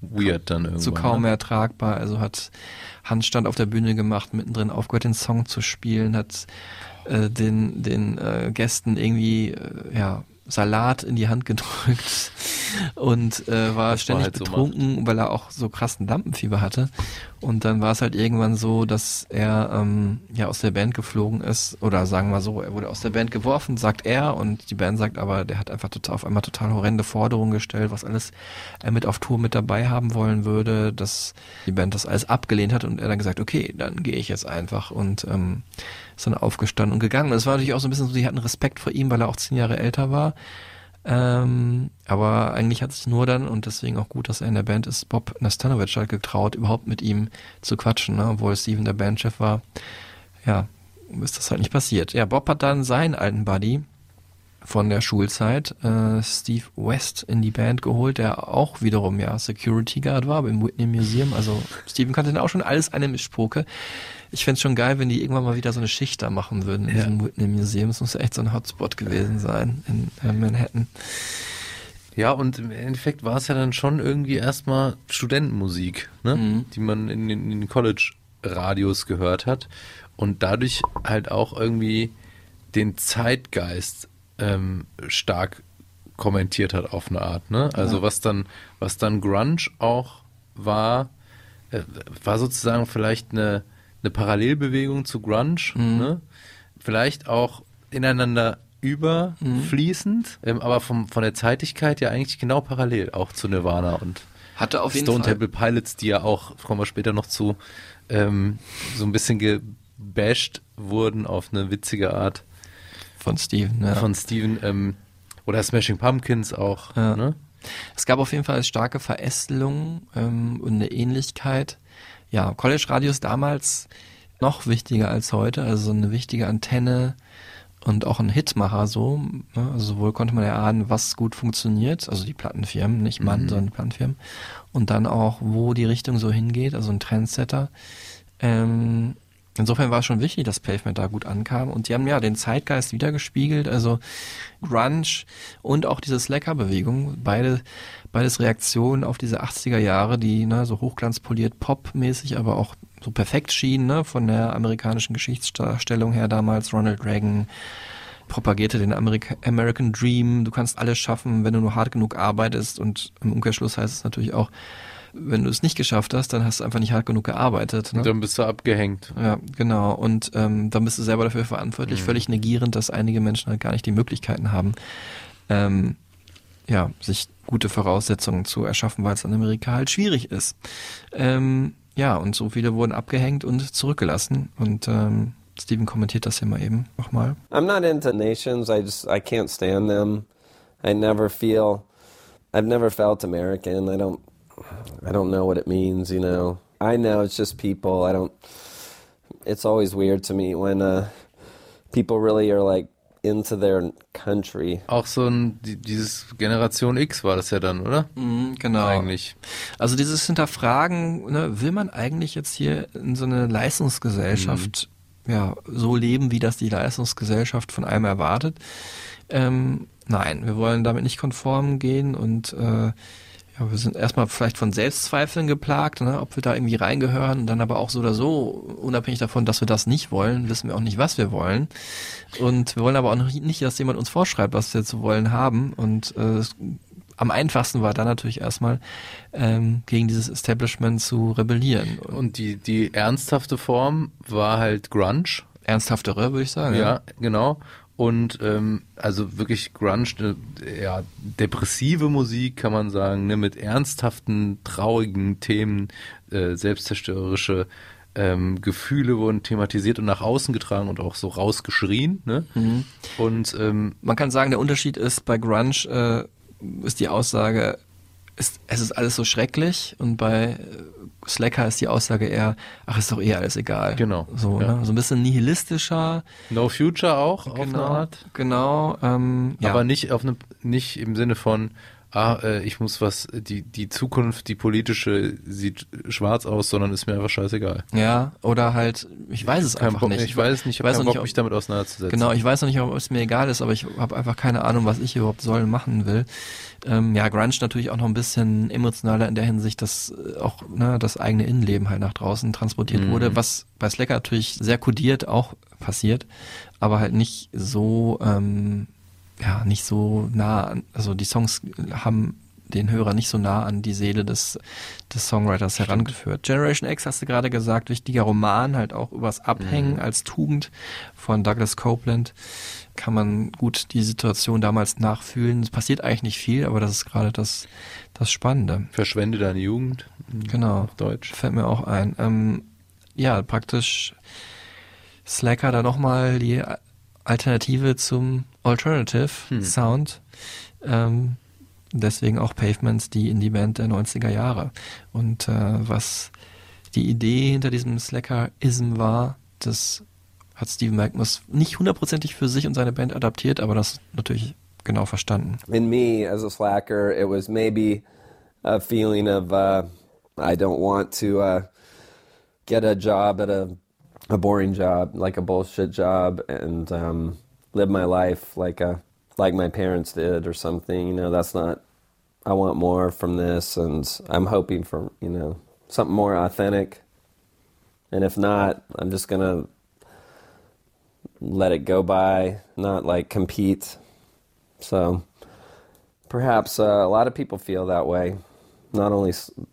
Speaker 2: weird dann irgendwann.
Speaker 1: zu kaum
Speaker 2: ne?
Speaker 1: mehr tragbar. Also hat Handstand auf der Bühne gemacht, mittendrin aufgehört, den Song zu spielen, hat äh, den, den äh, Gästen irgendwie äh, ja, Salat in die Hand gedrückt und äh, war
Speaker 2: man
Speaker 1: ständig
Speaker 2: halt so
Speaker 1: betrunken, weil er auch so krassen Lampenfieber hatte. Und dann war es halt irgendwann so, dass er ähm, ja aus der Band geflogen ist, oder sagen wir so, er wurde aus der Band geworfen, sagt er, und die Band sagt aber, der hat einfach total, auf einmal total horrende Forderungen gestellt, was alles er mit auf Tour mit dabei haben wollen würde, dass die Band das alles abgelehnt hat und er dann gesagt, okay, dann gehe ich jetzt einfach und ähm, ist dann aufgestanden und gegangen. Und es war natürlich auch so ein bisschen so, die hatten Respekt vor ihm, weil er auch zehn Jahre älter war. Ähm, aber eigentlich hat sich nur dann, und deswegen auch gut, dass er in der Band ist, Bob Nastanovic halt getraut, überhaupt mit ihm zu quatschen, ne? obwohl Steven der Bandchef war. Ja, ist das halt nicht passiert. Ja, Bob hat dann seinen alten Buddy von der Schulzeit, äh, Steve West, in die Band geholt, der auch wiederum ja Security Guard war im Whitney Museum. Also Steven kannte dann auch schon alles eine Mischpoke. Ich fänd's schon geil, wenn die irgendwann mal wieder so eine Schicht da machen würden in
Speaker 2: Ja.
Speaker 1: diesem Whitney Museum. Es muss ja echt so ein Hotspot gewesen sein in äh, Manhattan.
Speaker 2: Ja, und im Endeffekt war es ja dann schon irgendwie erstmal Studentenmusik, ne?
Speaker 1: Mhm.
Speaker 2: die man in den, den College-Radios gehört hat und dadurch halt auch irgendwie den Zeitgeist ähm, stark kommentiert hat auf eine Art. Ne? Also
Speaker 1: Ja.
Speaker 2: was dann, was dann Grunge auch war, äh, war sozusagen vielleicht eine, eine Parallelbewegung zu Grunge,
Speaker 1: Mhm.
Speaker 2: ne? vielleicht auch ineinander überfließend, ähm, aber vom, von der Zeitigkeit ja eigentlich genau parallel, auch zu Nirvana und
Speaker 1: Hatte auf jeden
Speaker 2: Stone
Speaker 1: Fall.
Speaker 2: Temple Pilots, die ja auch, kommen wir später noch zu, ähm, so ein bisschen gebasht wurden auf eine witzige Art
Speaker 1: Von Steven, ja.
Speaker 2: von Steven, ähm, oder Smashing Pumpkins auch,
Speaker 1: Ja.
Speaker 2: ne?
Speaker 1: Es gab auf jeden Fall starke Verästelungen ähm, und eine Ähnlichkeit. Ja, College-Radios damals noch wichtiger als heute, also so eine wichtige Antenne und auch ein Hitmacher so. Ne? Also sowohl konnte man erahnen, was gut funktioniert, also die Plattenfirmen, nicht man,
Speaker 2: Mhm.
Speaker 1: sondern die Plattenfirmen. Und dann auch, wo die Richtung so hingeht, also ein Trendsetter. Ähm, insofern war es schon wichtig, dass Pavement da gut ankam. Und die haben ja den Zeitgeist wiedergespiegelt, also Grunge und auch diese Slacker-Bewegung, beide, beides Reaktionen auf diese 80er Jahre, die ne, so hochglanzpoliert Pop-mäßig, aber auch so perfekt schienen, ne, von der amerikanischen Geschichtsdarstellung her damals, Ronald Reagan, propagierte den Amerika American Dream, du kannst alles schaffen, wenn du nur hart genug arbeitest und im Umkehrschluss heißt es natürlich auch, wenn du es nicht geschafft hast, dann hast du einfach nicht hart genug gearbeitet. Ne?
Speaker 2: Dann bist du abgehängt.
Speaker 1: Ja, genau. Und ähm, dann bist du selber dafür verantwortlich,
Speaker 2: Mhm.
Speaker 1: völlig negierend, dass einige Menschen halt gar nicht die Möglichkeiten haben, ähm, ja, sich gute Voraussetzungen zu erschaffen, weil es in Amerika halt schwierig ist. Ähm, ja, und so viele wurden abgehängt und zurückgelassen. Und ähm, Steven kommentiert das hier mal eben nochmal.
Speaker 5: I'm not into nations. I just I can't stand them. I never feel I've never felt American. I don't I don't know what it means, you know. I know it's just people. I don't it's always weird to me when uh people really are like into their country.
Speaker 2: Auch so ein, die, dieses Generation X war das ja dann, oder?
Speaker 1: Mhm, genau.
Speaker 2: Eigentlich.
Speaker 1: Also dieses Hinterfragen, ne, will man eigentlich jetzt hier in so eine Leistungsgesellschaft ja so leben, wie das die Leistungsgesellschaft von einem erwartet? Ähm, nein, wir wollen damit nicht konform gehen und äh, ja, wir sind erstmal vielleicht von Selbstzweifeln geplagt, ne, ob wir da irgendwie reingehören dann aber auch so oder so, unabhängig davon, dass wir das nicht wollen, wissen wir auch nicht, was wir wollen. Und wir wollen aber auch noch nicht, dass jemand uns vorschreibt, was wir zu wollen haben. Und äh, es- am einfachsten war dann natürlich erstmal ähm, gegen dieses Establishment zu rebellieren.
Speaker 2: Und die, die ernsthafte Form war halt Grunge.
Speaker 1: Ernsthaftere, würde ich sagen.
Speaker 2: Ja, genau. Und ähm, also wirklich Grunge, ne, ja, depressive Musik kann man sagen, ne, mit ernsthaften, traurigen Themen, äh, selbstzerstörerische ähm, Gefühle wurden thematisiert und nach außen getragen und auch so rausgeschrien. Ne?
Speaker 1: Mhm.
Speaker 2: Und ähm,
Speaker 1: Man kann sagen, der Unterschied ist bei Grunge äh, ist die Aussage, ist, es ist alles so schrecklich und bei äh, Slacker ist die Aussage eher, ach ist doch eh alles egal.
Speaker 2: Genau,
Speaker 1: So,
Speaker 2: ja.
Speaker 1: ne? so ein bisschen nihilistischer.
Speaker 2: No Future auch auf eine
Speaker 1: Genau,
Speaker 2: Art.
Speaker 1: genau. Ähm, ja.
Speaker 2: Aber nicht auf eine, nicht im Sinne von, ah, äh, ich muss was, die, die Zukunft, die politische sieht schwarz aus, sondern ist mir einfach scheißegal.
Speaker 1: Ja, oder halt, ich weiß es
Speaker 2: Kein
Speaker 1: einfach
Speaker 2: Bock-
Speaker 1: nicht.
Speaker 2: Ich weiß es nicht, ich
Speaker 1: weiß noch
Speaker 2: Bock,
Speaker 1: ob-
Speaker 2: mich damit auseinanderzusetzen.
Speaker 1: Genau, ich weiß noch nicht, ob es mir egal ist, aber ich habe einfach keine Ahnung, was ich überhaupt soll machen will. Ähm, ja, Grunge natürlich auch noch ein bisschen emotionaler in der Hinsicht, dass äh, auch ne, das eigene Innenleben halt nach draußen transportiert
Speaker 2: Mhm.
Speaker 1: wurde, was bei Slacker natürlich sehr kodiert auch passiert, aber halt nicht so, ähm, ja, nicht so nah an, also die Songs haben den Hörer nicht so nah an die Seele des, des Songwriters herangeführt. Generation X hast du gerade gesagt, wichtiger Roman, halt auch übers Abhängen als Tugend von Douglas Copeland. Kann man gut die Situation damals nachfühlen. Es passiert eigentlich nicht viel, aber das ist gerade das, das Spannende.
Speaker 2: Verschwende deine Jugend.
Speaker 1: Genau.
Speaker 2: Auf Deutsch.
Speaker 1: Fällt mir auch ein. Ähm, ja, praktisch Slacker da nochmal die Alternative zum Alternative
Speaker 2: Hm.
Speaker 1: Sound. Ähm, deswegen auch Pavements, die Indie-Band der 90er Jahre. Und äh, was die Idee hinter diesem Slacker-Ism war, das hat Steve Magnus nicht hundertprozentig für sich und seine Band adaptiert, aber das natürlich genau verstanden.
Speaker 5: in me as a slacker, it was maybe a feeling of uh, I don't want to uh, get a job at a a boring job, like a bullshit job, and um, live my life like a like my parents did or something. You know, that's not. I want more from this, and I'm hoping for you know something more authentic. And if not, I'm just gonna let it go by, not like compete. So perhaps uh, a lot of people feel that way. Not only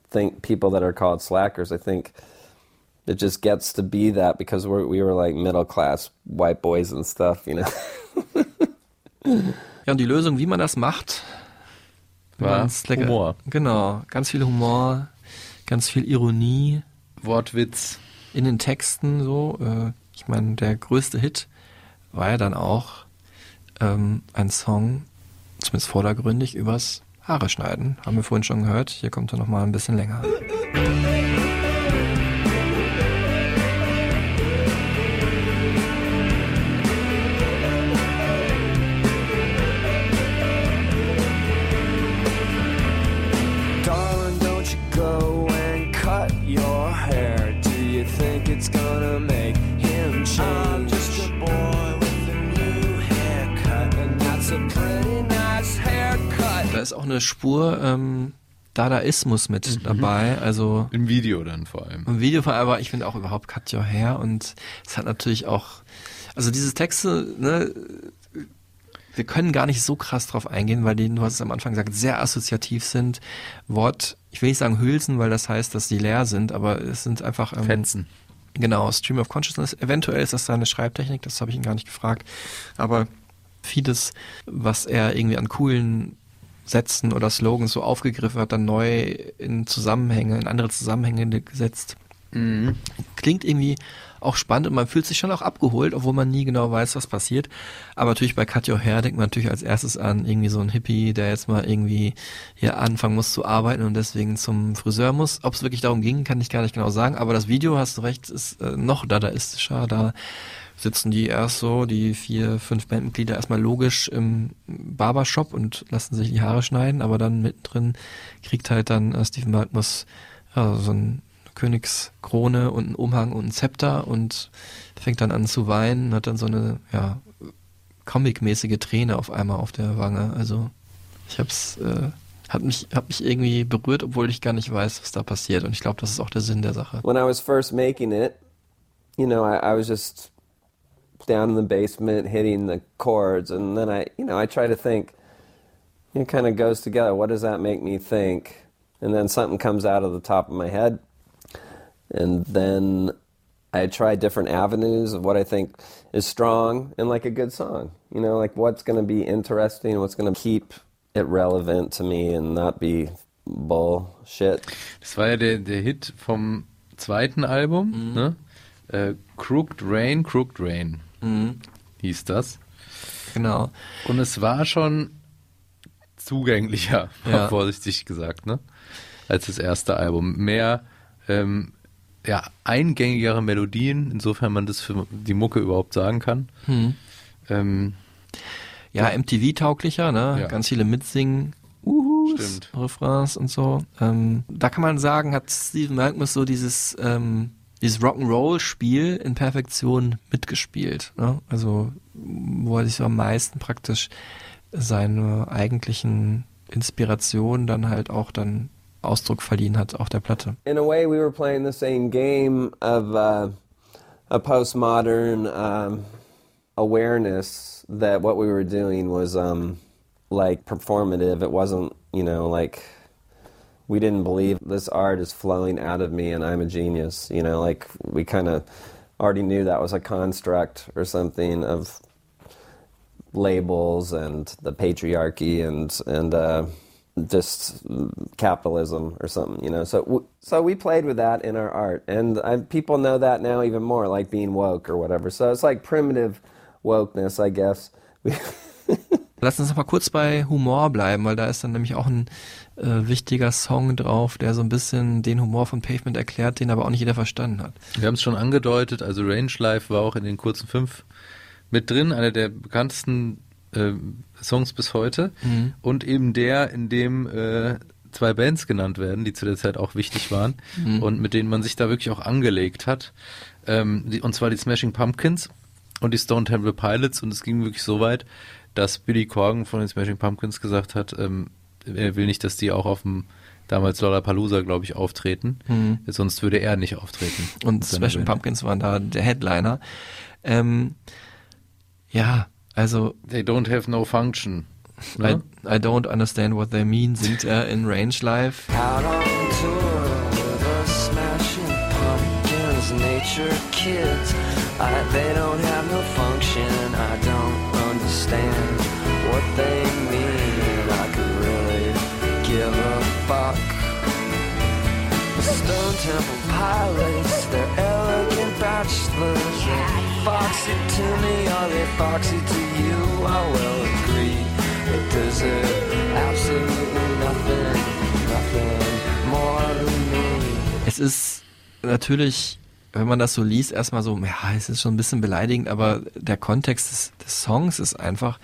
Speaker 5: think people that are called slackers, I think it just gets to be that because we're, we were like middle class white boys and stuff, you know.
Speaker 1: Ja, *laughs* und die Lösung, wie man das macht,
Speaker 2: War
Speaker 1: man's lecker-
Speaker 2: Humor.
Speaker 1: Genau, ganz viel Humor, ganz viel Ironie
Speaker 2: Wortwitz.
Speaker 1: in den Texten so. Äh, ich meine, der größte Hit war ja dann auch ähm, ein Song, zumindest vordergründig, übers Haare schneiden. Haben wir vorhin schon gehört. Hier kommt er nochmal ein bisschen länger. Ist auch eine Spur ähm, Dadaismus mit dabei. Also
Speaker 2: Im Video dann vor allem.
Speaker 1: Im Video vor allem, aber ich finde auch überhaupt Cut Your Hair und es hat natürlich auch, also diese Texte, ne, wir können gar nicht so krass drauf eingehen, weil die, du hast es am Anfang gesagt, sehr assoziativ sind. Wort, ich will nicht sagen Hülsen, weil das heißt, dass sie leer sind, aber es sind einfach ähm,
Speaker 2: Fetzen.
Speaker 1: Genau, Stream of Consciousness. Eventuell ist das seine Schreibtechnik, das habe ich ihn gar nicht gefragt. Aber vieles, was er irgendwie an coolen Sätzen oder Slogans so aufgegriffen hat, dann neu in Zusammenhänge, in andere Zusammenhänge gesetzt. Klingt irgendwie auch spannend und man fühlt sich schon auch abgeholt, obwohl man nie genau weiß, was passiert. Aber natürlich bei Your Hair denkt man natürlich als erstes an irgendwie so ein Hippie, der jetzt mal irgendwie hier anfangen muss zu arbeiten und deswegen zum Friseur muss. Ob es wirklich darum ging, kann ich gar nicht genau sagen. Aber das Video, hast du recht, ist äh, noch dadaistischer. Da sitzen die erst so, die vier, fünf Bandmitglieder erstmal logisch im Barbershop und lassen sich die Haare schneiden, aber dann mittendrin kriegt halt dann äh, Stephen Malkmus ja, so ein Königskrone und einen Umhang und ein Zepter und fängt dann an zu weinen, hat dann so eine, ja, comic-mäßige Träne auf einmal auf der Wange. Also ich hab's, äh, hat mich, hat mich irgendwie berührt, obwohl ich gar nicht weiß, was da passiert. Und ich glaube, das ist auch der Sinn der Sache.
Speaker 5: When I was first making it, you know, I, I was just down in the basement hitting the chords, and then I, you know, I try to think. It kind of goes together. What does that make me think? And then something comes out of the top of my head, and then I try different avenues of what I think is strong and like a good song. You know, like what's going to be interesting, what's going to keep it relevant to me and not be bullshit.
Speaker 2: Das war ja der, der Hit vom zweiten Album, mhm. ne? Äh, Crooked Rain, Crooked Rain hieß das.
Speaker 1: Genau.
Speaker 2: Und es war schon zugänglicher, *laughs*
Speaker 1: Ja.
Speaker 2: vorsichtig gesagt, ne? Als das erste Album. Mehr ähm, ja, eingängigere Melodien, insofern man das für die Mucke überhaupt sagen kann.
Speaker 1: Hm.
Speaker 2: Ähm,
Speaker 1: Ja, MTV-tauglicher, ne?
Speaker 2: Ja.
Speaker 1: Ganz viele Mitsingen. Uhus,
Speaker 2: Stimmt.
Speaker 1: Refrains und so. Ähm, da kann man sagen, hat Steven Malkmus so dieses, ähm, dieses Rock'n'Roll-Spiel in Perfektion mitgespielt. Ne? Also, wo er sich so am meisten praktisch seine eigentlichen Inspirationen dann halt auch dann Ausdruck verliehen hat auf der Platte.
Speaker 5: in a way, we were playing the same game of uh, a postmodern um, awareness that what we were doing was um, like performative. It wasn't, you know, like we didn't believe this art is flowing out of me and I'm a genius. You know, like we kind of already knew that was a construct or something of labels and the patriarchy and and uh, just capitalism or something, you know. So so we played with that in our art, and I, people know that now even more, like being woke or whatever. So it's like primitive wokeness, I guess. *laughs*
Speaker 1: Lass uns mal kurz bei Humor bleiben, weil da ist dann nämlich auch ein äh, wichtiger Song drauf, der so ein bisschen den Humor von Pavement erklärt, den aber auch nicht jeder verstanden hat.
Speaker 2: Wir haben es schon angedeutet, also Range Life war auch in den kurzen fünf mit drin, einer der bekanntesten äh, Songs bis heute.
Speaker 1: Mhm.
Speaker 2: Und eben der, in dem äh, zwei Bands genannt werden, die zu der Zeit auch wichtig waren
Speaker 1: Mhm.
Speaker 2: und mit denen man sich da wirklich auch angelegt hat. Ähm, die, und zwar die Smashing Pumpkins und die Stone Temple Pilots. Und es ging wirklich so weit, dass Billy Corgan von den Smashing Pumpkins gesagt hat, ähm, er will nicht, dass die auch auf dem damals Lollapalooza, glaube ich, auftreten.
Speaker 1: Mhm.
Speaker 2: Sonst würde er nicht auftreten.
Speaker 1: Und Smashing. Pumpkins waren da der Headliner. Ähm, ja, also
Speaker 2: They don't have no function.
Speaker 1: I,
Speaker 2: Ne?
Speaker 1: I don't understand what they mean, singt er in Range Life.
Speaker 4: Out on tour with the smashing pumpkins, nature kids. I, they don't have no function. I don't understand what they mean. A fuck. The Stone Temple Pilots, they're elegant bachelors. They're foxy to me, are they foxy to you? I will agree. It deserve absolutely nothing, nothing more than me.
Speaker 1: Es ist natürlich, wenn man das so liest, erstmal so, ja, es ist schon ein bisschen beleidigend, aber der Kontext des, des Songs ist einfach,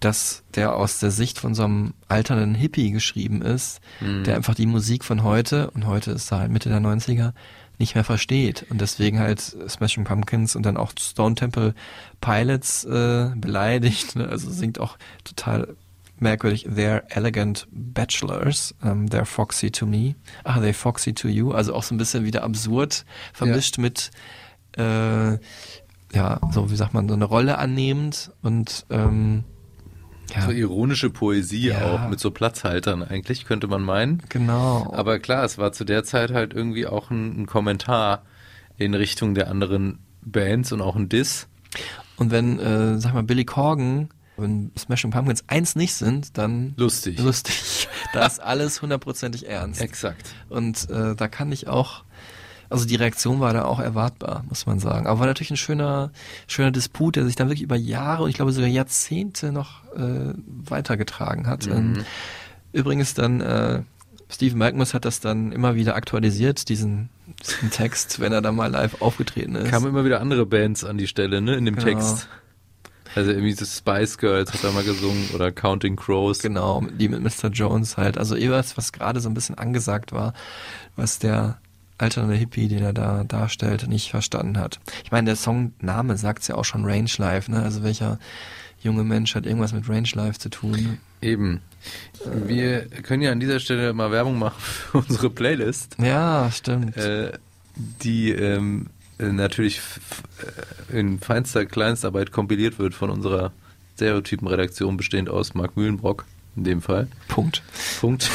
Speaker 1: dass der aus der Sicht von so einem alternden Hippie geschrieben ist,
Speaker 2: Mhm.
Speaker 1: der einfach die Musik von heute, und heute ist er halt Mitte der 90er, nicht mehr versteht. Und deswegen halt Smashing Pumpkins und dann auch Stone Temple Pilots äh, beleidigt, ne? also singt auch total merkwürdig, they're elegant bachelors, um, they're foxy to me, ah, they're foxy to you, also auch so ein bisschen wieder absurd vermischt mit, äh, ja, so wie sagt man, so eine Rolle annehmend. Und ähm, Ja.
Speaker 2: So ironische Poesie
Speaker 1: Ja.
Speaker 2: auch, mit so Platzhaltern eigentlich, könnte man meinen.
Speaker 1: Genau.
Speaker 2: Aber klar, es war zu der Zeit halt irgendwie auch ein, ein Kommentar in Richtung der anderen Bands und auch ein Diss.
Speaker 1: Und wenn, äh, sag mal, Billy Corgan, wenn Smashing Pumpkins eins nicht sind, dann
Speaker 2: Lustig.
Speaker 1: lustig. *laughs* Da ist alles hundertprozentig ernst.
Speaker 2: Exakt.
Speaker 1: Und äh, da kann ich auch, also die Reaktion war da auch erwartbar, muss man sagen. Aber war natürlich ein schöner, schöner Disput, der sich dann wirklich über Jahre und ich glaube sogar Jahrzehnte noch äh, weitergetragen hat.
Speaker 2: Mhm.
Speaker 1: Ähm, übrigens dann, äh, Steve Malkmus hat das dann immer wieder aktualisiert, diesen, diesen Text, wenn er da mal live aufgetreten ist.
Speaker 2: Kamen immer wieder andere Bands an die Stelle, ne, in dem
Speaker 1: Genau.
Speaker 2: Text. Also irgendwie das Spice Girls hat er mal gesungen oder Counting Crows.
Speaker 1: Genau, die mit Mr. Jones halt. Also irgendwas, was gerade so ein bisschen angesagt war, was der alternde Hippie, den er da darstellt, nicht verstanden hat. Ich meine, der Songname sagt's ja auch schon Range Life, ne? Also welcher junge Mensch hat irgendwas mit Range Life zu tun?
Speaker 2: Eben. Wir können ja an dieser Stelle mal Werbung machen für unsere Playlist.
Speaker 1: Ja, stimmt.
Speaker 2: Äh, die ähm, äh, natürlich f- in feinster Kleinstarbeit kompiliert wird von unserer Stereotypenredaktion, bestehend aus Marc Mühlenbrock in dem Fall.
Speaker 1: Punkt.
Speaker 2: Punkt.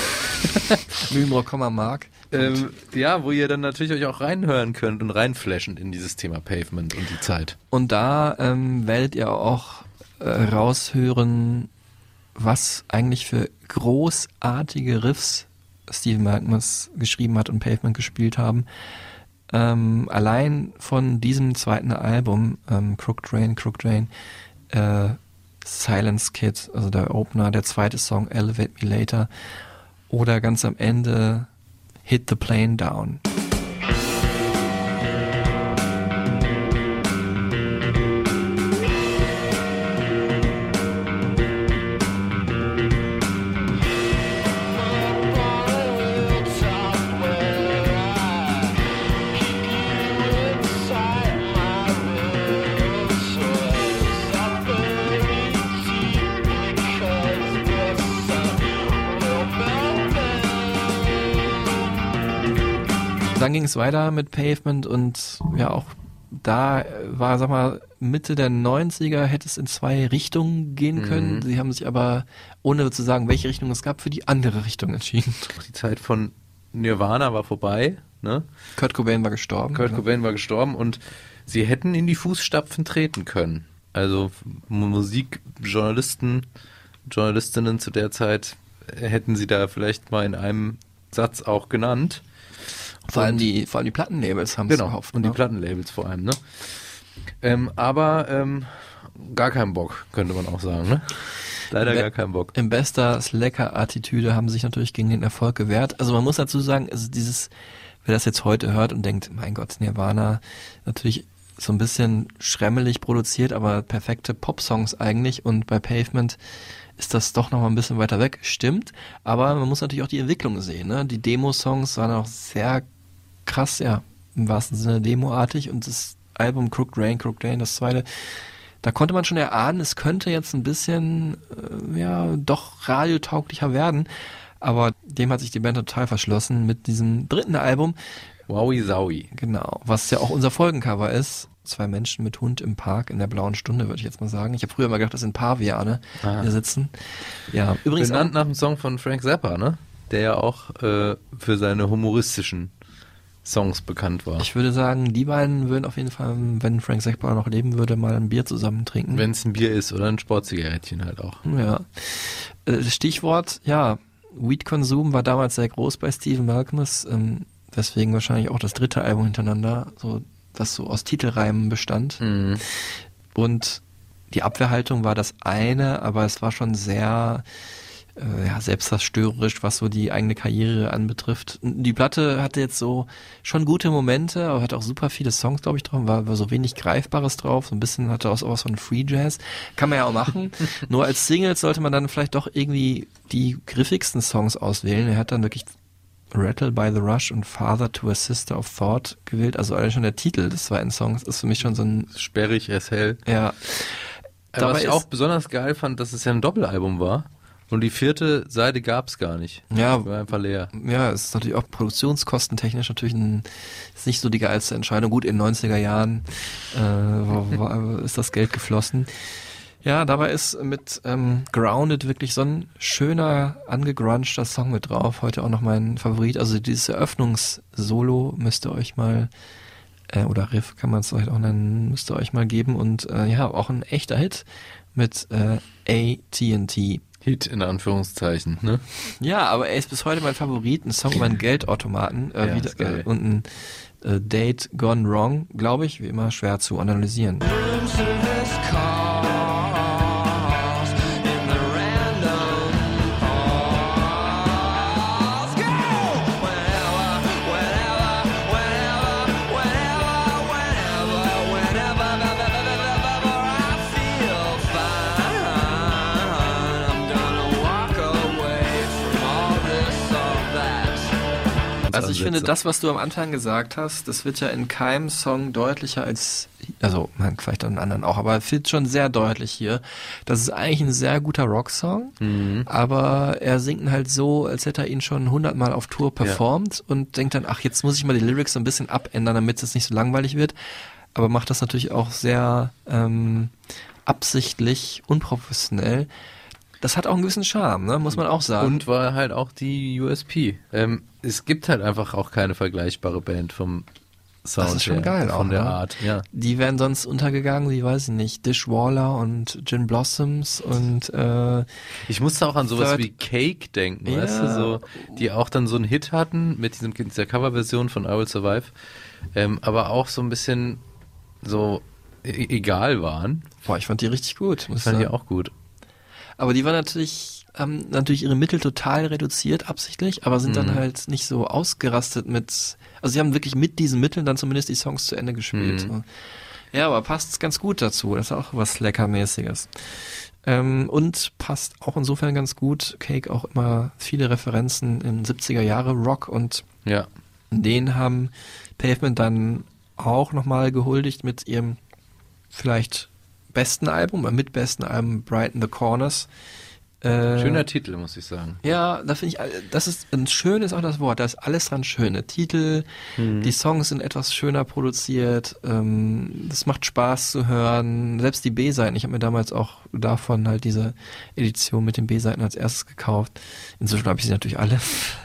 Speaker 2: *laughs*
Speaker 1: Mühlenbrock, Mark.
Speaker 2: Ähm, ja, wo ihr dann natürlich euch auch reinhören könnt und reinflashen in dieses Thema Pavement und die Zeit.
Speaker 1: Und da ähm, werdet ihr auch äh, raushören, was eigentlich für großartige Riffs Steve Malkmus geschrieben hat und Pavement gespielt haben. Ähm, allein von diesem zweiten Album, ähm, Crook Drain, Crook Drain, äh, Silence Kid, also der Opener, der zweite Song Elevate Me Later oder ganz am Ende Hit the Plane Down. Dann ging es weiter mit Pavement und ja auch da war, sag mal, Mitte der 90er hätte es in zwei Richtungen gehen können.
Speaker 2: Mhm.
Speaker 1: Sie haben sich aber, ohne zu sagen, welche Richtung es gab, für die andere Richtung entschieden.
Speaker 2: Die Zeit von Nirvana war vorbei. Ne?
Speaker 1: Kurt Cobain war gestorben.
Speaker 2: Kurt
Speaker 1: Ja.
Speaker 2: Cobain war gestorben und sie hätten in die Fußstapfen treten können. Also Musikjournalisten, Journalistinnen zu der Zeit hätten sie da vielleicht mal in einem Satz auch genannt.
Speaker 1: Vor allem die, vor allem die Plattenlabels haben es
Speaker 2: Genau,
Speaker 1: gehofft.
Speaker 2: und die
Speaker 1: ne?
Speaker 2: Plattenlabels vor allem, ne? Ähm, aber ähm, gar keinen Bock, könnte man auch sagen, ne? Leider
Speaker 1: Be-
Speaker 2: gar keinen Bock.
Speaker 1: In bester Slacker-Attitüde haben sich natürlich gegen den Erfolg gewehrt. Also man muss dazu sagen, also dieses, wer das jetzt heute hört und denkt, mein Gott, Nirvana, natürlich so ein bisschen schremmelig produziert, aber perfekte Pop-Songs eigentlich und bei Pavement ist das doch noch mal ein bisschen weiter weg. Stimmt, aber man muss natürlich auch die Entwicklung sehen. Ne? Die Demo-Songs waren auch sehr krass, ja, im wahrsten Sinne demoartig und das Album Crooked Rain, Crooked Rain, das zweite, da konnte man schon erahnen, es könnte jetzt ein bisschen, äh, ja, doch radiotauglicher werden. Aber dem hat sich die Band total verschlossen mit diesem dritten Album.
Speaker 2: Wowie Zowie.
Speaker 1: Genau, was ja auch unser Folgencover ist. Zwei Menschen mit Hund im Park in der blauen Stunde, würde ich jetzt mal sagen. Ich habe früher mal gedacht, das sind Paviane,
Speaker 2: Ah.
Speaker 1: die hier sitzen. Ja, übrigens
Speaker 2: Benannt nach einem Song von Frank Zappa, ne? Der ja auch äh, für seine humoristischen Songs bekannt war.
Speaker 1: ich würde sagen, die beiden würden auf jeden Fall, wenn Frank Zappa noch leben würde, mal ein Bier zusammen trinken.
Speaker 2: Wenn es ein Bier ist oder ein Sportzigarettchen halt auch.
Speaker 1: Ja. Äh, Stichwort, ja, Weed-Konsum war damals sehr groß bei Stephen Malcolmus, ähm, deswegen wahrscheinlich auch das dritte Album hintereinander, so, das so aus Titelreimen bestand.
Speaker 2: Mhm.
Speaker 1: Und die Abwehrhaltung war das eine, aber es war schon sehr äh, ja, selbstzerstörerisch, was so die eigene Karriere anbetrifft. Die Platte hatte jetzt so schon gute Momente, aber hat auch super viele Songs, glaube ich, drauf, war, war so wenig Greifbares drauf, so ein bisschen hatte auch sowas von Free Jazz. Kann man ja auch machen. *laughs* Nur als Singles sollte man dann vielleicht doch irgendwie die griffigsten Songs auswählen. Er hat dann wirklich Rattle by the Rush und Father to a Sister of Thought gewählt. Also allein schon der Titel des zweiten Songs ist für mich schon so ein,
Speaker 2: Sperrig as hell.
Speaker 1: ja. Dabei
Speaker 2: Was ich auch besonders geil fand, dass es ja ein Doppelalbum war. Und die vierte Seite gab es gar nicht.
Speaker 1: Ja.
Speaker 2: Die war einfach leer.
Speaker 1: Ja, es ist natürlich auch produktionskostentechnisch natürlich ein, ist nicht so die geilste Entscheidung. Gut, in den 90er Jahren äh, war, war, *laughs* ist das Geld geflossen. Ja, dabei ist mit ähm, Grounded wirklich so ein schöner, angegrunchter Song mit drauf. Heute auch noch mein Favorit. Also dieses Eröffnungssolo müsst ihr euch mal, äh, oder Riff kann man es vielleicht auch nennen, müsst ihr euch mal geben. Und äh, ja, auch ein echter Hit mit äh, AT&T.
Speaker 2: Hit in Anführungszeichen, ne?
Speaker 1: Ja, aber er ist bis heute mein Favorit. Ein Song über einen Geldautomaten äh,
Speaker 2: Ja,
Speaker 1: wieder, äh, und ein äh, Date Gone Wrong, glaube ich, wie immer schwer zu analysieren. Also ich finde, das, was du am Anfang gesagt hast, das wird ja in keinem Song deutlicher als, also man, vielleicht an anderen auch, aber wird schon sehr deutlich hier. Das ist eigentlich ein sehr guter Rocksong,
Speaker 2: Mhm.
Speaker 1: aber er singt ihn halt so, als hätte er ihn schon hundertmal auf Tour performt und denkt dann, ach, jetzt muss ich mal die Lyrics so ein bisschen abändern, damit es nicht so langweilig wird. Aber macht das natürlich auch sehr ähm, absichtlich, unprofessionell. Das hat auch einen gewissen Charme, ne? muss man auch sagen.
Speaker 2: Und war halt auch die USP. Ähm, es gibt halt einfach auch keine vergleichbare Band vom Sound
Speaker 1: Das ist schon geil
Speaker 2: von
Speaker 1: auch,
Speaker 2: der
Speaker 1: ne?
Speaker 2: Art. Ja.
Speaker 1: Die wären sonst untergegangen, wie weiß ich nicht, Dishwaller und Gin Blossoms und äh,
Speaker 2: Ich musste auch an sowas
Speaker 1: Third-
Speaker 2: wie Cake denken,
Speaker 1: Ja.
Speaker 2: weißt du, so, die auch dann so einen Hit hatten mit diesem, dieser Coverversion von I Will Survive, ähm, aber auch so ein bisschen so e egal waren.
Speaker 1: boah, ich fand die richtig gut.
Speaker 2: Ich fand die
Speaker 1: sagen.
Speaker 2: auch gut.
Speaker 1: Aber die waren natürlich, haben natürlich ihre Mittel total reduziert, absichtlich, aber sind
Speaker 2: Mhm.
Speaker 1: dann halt nicht so ausgerastet mit, also sie haben wirklich mit diesen Mitteln dann zumindest die Songs zu Ende gespielt.
Speaker 2: Mhm.
Speaker 1: Ja, aber passt ganz gut dazu. Das ist auch was Leckermäßiges. Ähm, und passt auch insofern ganz gut. Cake auch immer viele Referenzen in 70er Jahre Rock und
Speaker 2: Ja.
Speaker 1: den haben Pavement dann auch nochmal gehuldigt mit ihrem vielleicht besten Album, äh, mit besten Album Brighten the Corners. Äh,
Speaker 2: Schöner Titel, muss ich sagen.
Speaker 1: Ja, da finde ich, äh, das ist ein schön ist auch das Wort, da ist alles dran schön. Der Titel,
Speaker 2: Mhm.
Speaker 1: die Songs sind etwas schöner produziert, ähm, das macht Spaß zu hören. Selbst die B-Seiten, ich habe mir damals auch davon halt diese Edition mit den B-Seiten als erstes gekauft. Inzwischen habe ich sie natürlich alle.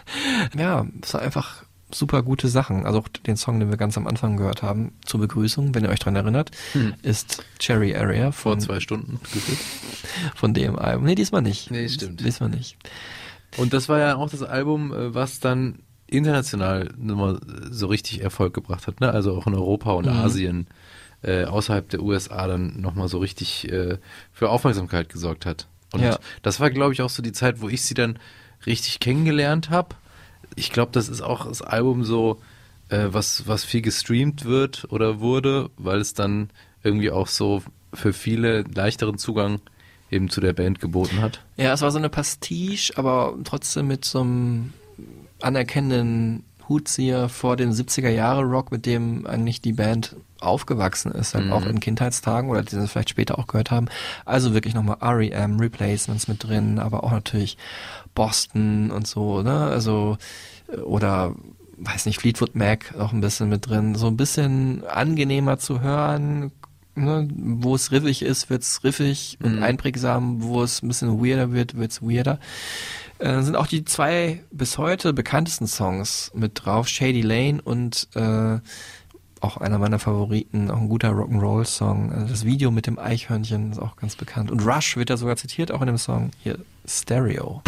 Speaker 1: *laughs* ja, es war einfach super gute Sachen. Also auch den Song, den wir ganz am Anfang gehört haben, zur Begrüßung, wenn ihr euch dran erinnert,
Speaker 2: Hm.
Speaker 1: ist Cherry Area
Speaker 2: Vor
Speaker 1: von,
Speaker 2: zwei Stunden
Speaker 1: von dem Album. Nee, diesmal nicht.
Speaker 2: Nee, stimmt.
Speaker 1: Diesmal nicht.
Speaker 2: Und das war ja auch das Album, äh, was dann international nochmal so richtig Erfolg gebracht hat, ne? Also auch in Europa und
Speaker 1: Mhm.
Speaker 2: Asien, äh, außerhalb der USA dann nochmal so richtig äh, für Aufmerksamkeit gesorgt hat. Und
Speaker 1: Ja.
Speaker 2: das war, glaube ich, auch so die Zeit, wo ich sie dann richtig kennengelernt habe. Ich glaube, das ist auch das Album so, äh, was, was viel gestreamt wird oder wurde, weil es dann irgendwie auch so für viele leichteren Zugang eben zu der Band geboten hat.
Speaker 1: Ja, es war so eine Pastiche, aber trotzdem mit so einem anerkennenden Hutzieher vor dem 70er Jahre Rock, mit dem eigentlich die Band aufgewachsen ist, halt
Speaker 2: Mhm.
Speaker 1: auch in Kindheitstagen oder die sie vielleicht später auch gehört haben. Also wirklich nochmal R.E.M., Replacements mit drin, aber auch natürlich Boston und so, ne? Also, äh, oder weiß nicht, Fleetwood Mac auch ein bisschen mit drin. So ein bisschen angenehmer zu hören, ne? wo es riffig ist, wird's riffig und
Speaker 2: Mhm.
Speaker 1: einprägsam, wo es ein bisschen weirder wird, wird's weirder. Äh, sind auch die zwei bis heute bekanntesten Songs mit drauf, Shady Lane und äh, auch einer meiner Favoriten, auch ein guter Rock'n'Roll-Song. Also das Video mit dem Eichhörnchen ist auch ganz bekannt. Und Rush wird da sogar zitiert, auch in dem Song. Hier, Stereo.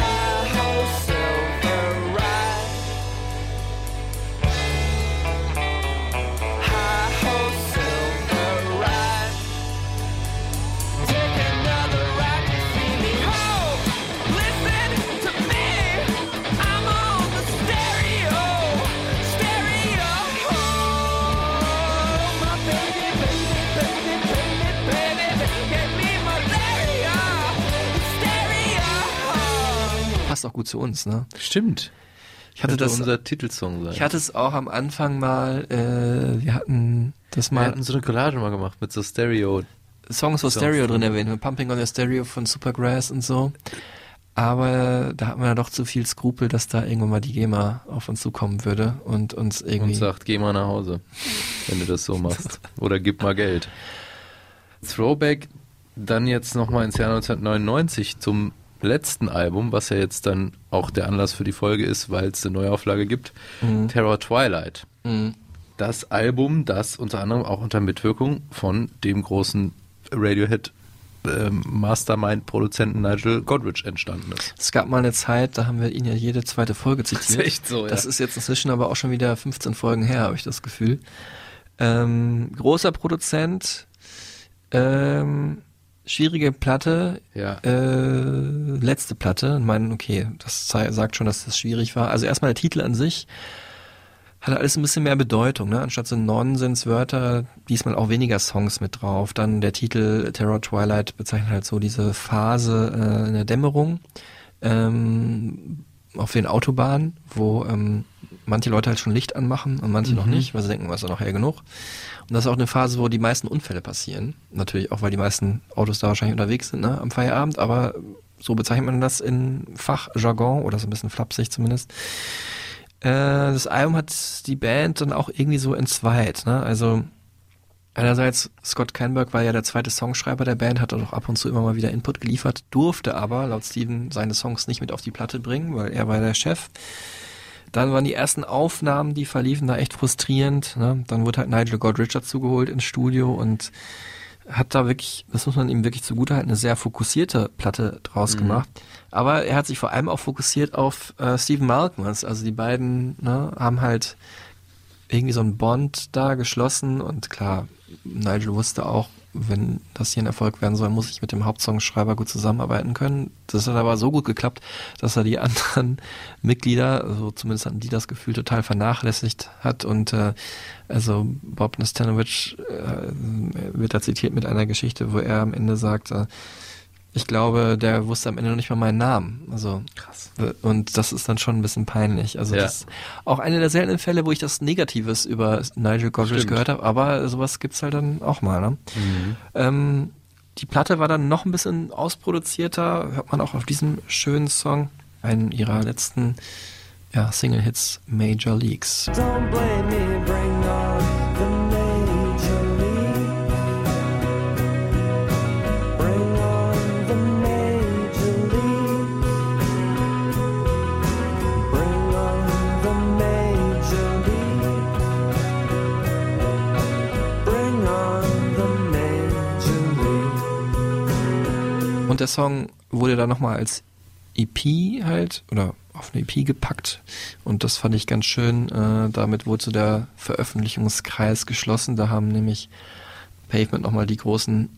Speaker 1: Passt auch gut zu uns, ne?
Speaker 2: Stimmt.
Speaker 1: Ich hatte das,
Speaker 2: unser Titelsong sein.
Speaker 1: ich hatte es auch am Anfang mal, äh, wir hatten das
Speaker 2: Wir
Speaker 1: mal
Speaker 2: hatten so eine Collage mal gemacht mit so Stereo.
Speaker 1: Songs, wo
Speaker 2: Songs
Speaker 1: Stereo drin
Speaker 2: drin.
Speaker 1: erwähnt, mit Pumping on the Stereo von Supergrass und so. Aber da hat man ja doch zu viel Skrupel, dass da irgendwann mal die GEMA auf uns zukommen würde und uns irgendwie.
Speaker 2: und sagt, geh mal nach Hause, wenn du das so machst. *laughs* Oder gib mal Geld. Throwback, dann jetzt nochmal ins Jahr 1999 zum letzten Album, was ja jetzt dann auch der Anlass für die Folge ist, weil es eine Neuauflage gibt,
Speaker 1: Mhm.
Speaker 2: Terror Twilight.
Speaker 1: Mhm.
Speaker 2: Das Album, das unter anderem auch unter Mitwirkung von dem großen Radiohead ähm, Mastermind-Produzenten Nigel Godrich entstanden ist.
Speaker 1: Es gab mal eine Zeit, da haben wir ihn ja jede zweite Folge zitiert.
Speaker 2: ist echt so, ja.
Speaker 1: Das ist jetzt inzwischen aber auch schon wieder 15 Folgen her, habe ich das Gefühl. Ähm, großer Produzent, ähm, schwierige Platte,
Speaker 2: Ja.
Speaker 1: äh, letzte Platte. Ich meine, okay, das sagt schon, dass das schwierig war. Also erstmal der Titel an sich hat alles ein bisschen mehr Bedeutung, ne? Anstatt so Nonsenswörter, diesmal auch weniger Songs mit drauf. Dann der Titel Terror Twilight bezeichnet halt so diese Phase äh, in der Dämmerung ähm, auf den Autobahnen, wo ähm, manche Leute halt schon Licht anmachen und manche noch
Speaker 2: Mhm.
Speaker 1: nicht, weil sie denken, was ist noch hell genug. Und das ist auch eine Phase, wo die meisten Unfälle passieren. Natürlich auch, weil die meisten Autos da wahrscheinlich unterwegs sind, ne, am Feierabend, aber so bezeichnet man das in Fachjargon oder so ein bisschen flapsig zumindest. Äh, das Album hat die Band dann auch irgendwie so entzweit, ne? Also einerseits Scott Canberg war ja der zweite Songschreiber der Band, hat auch ab und zu immer mal wieder Input geliefert, durfte aber laut Steven seine Songs nicht mit auf die Platte bringen, weil er war der Chef. Dann waren die ersten Aufnahmen, die verliefen da echt frustrierend. Ne? Dann wurde halt Nigel Godrich dazugeholt ins Studio und hat da wirklich, das muss man ihm wirklich zugutehalten, eine sehr fokussierte Platte draus
Speaker 2: Mhm.
Speaker 1: gemacht. Aber er hat sich vor allem auch fokussiert auf äh, Stephen Malkmus. Also die beiden ne, haben halt irgendwie so einen Bond da geschlossen und klar, Nigel wusste auch, wenn das hier ein Erfolg werden soll, muss ich mit dem Hauptsongschreiber gut zusammenarbeiten können. Das hat aber so gut geklappt, dass er die *laughs* anderen Mitglieder, also zumindest hatten die das Gefühl, total vernachlässigt hat und äh, also Bob Nastanovich äh, wird da zitiert mit einer Geschichte, wo er am Ende sagt, äh, ich glaube, der wusste am Ende noch nicht mal meinen Namen. Also krass. Und das ist dann schon ein bisschen peinlich. Also
Speaker 2: Ja.
Speaker 1: das ist auch einer der seltenen Fälle, wo ich das Negatives über Nigel Godrich gehört habe, aber sowas gibt's halt dann auch mal. Ne?
Speaker 2: Mhm.
Speaker 1: Ähm, die Platte war dann noch ein bisschen ausproduzierter, hört man auch auf diesem schönen Song, einen ihrer letzten ja, Single-Hits, Major Leagues.
Speaker 4: Don't blame me, bring on
Speaker 1: der Song wurde dann nochmal als EP halt oder auf eine EP gepackt und das fand ich ganz schön. Äh, damit wurde so der Veröffentlichungskreis geschlossen. Da haben nämlich Pavement nochmal die großen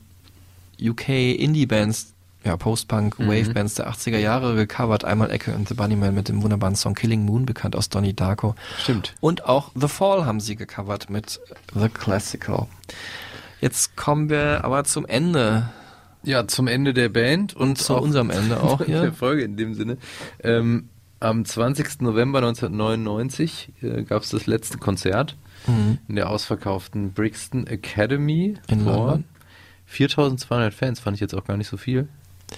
Speaker 1: UK Indie-Bands, ja Post-Punk,
Speaker 2: Mhm.
Speaker 1: Wave-Bands der 80er Jahre gecovert. Einmal Echo and the Bunnyman mit dem wunderbaren Song Killing Moon, bekannt aus Donnie Darko.
Speaker 2: Stimmt.
Speaker 1: Und auch The Fall haben sie gecovert mit The Classical. Jetzt kommen wir aber zum Ende
Speaker 2: Ja, zum Ende der Band und,
Speaker 1: Und zu unserem Ende auch *laughs* hier.
Speaker 2: Der Folge in dem Sinne. Ähm, am 20. November 1999 äh, gab es das letzte Konzert
Speaker 1: Mhm.
Speaker 2: in der ausverkauften Brixton Academy
Speaker 1: In
Speaker 2: vor
Speaker 1: London.
Speaker 2: 4200 Fans. Fand ich jetzt auch gar nicht so viel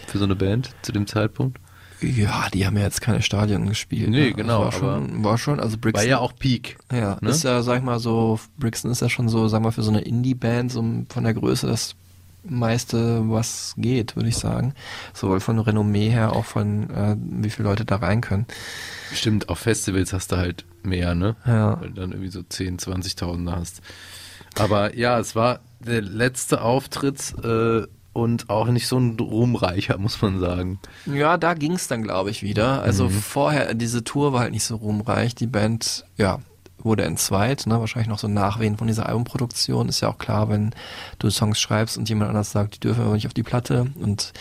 Speaker 2: für so eine Band zu dem Zeitpunkt.
Speaker 1: Ja, die haben ja jetzt keine Stadien gespielt.
Speaker 2: Nee,
Speaker 1: ne?
Speaker 2: genau,
Speaker 1: Das war schon, war schon, also Brixton.
Speaker 2: War ja auch Peak.
Speaker 1: Ja,
Speaker 2: ne?
Speaker 1: ist ja, sag ich mal so, Brixton ist ja schon so, sag mal, für so eine Indie-Band so von der Größe das meiste, was geht, würde ich sagen. Sowohl von Renommee her, auch von äh, wie viele Leute da rein können.
Speaker 2: Stimmt, auf Festivals hast du halt mehr, ne?
Speaker 1: Ja.
Speaker 2: Weil du dann irgendwie so 10, 20.000 hast. Aber ja, es war der letzte Auftritt äh, und auch nicht so ein ruhmreicher, muss man sagen.
Speaker 1: Ja, da ging's dann, glaube ich, wieder. Also
Speaker 2: Mhm.
Speaker 1: vorher, diese Tour war halt nicht so ruhmreich. Die Band, ja, wurde entzweit, ne? wahrscheinlich noch so Nachwehen von dieser Albumproduktion. Ist ja auch klar, wenn du Songs schreibst und jemand anders sagt, die dürfen aber nicht auf die Platte und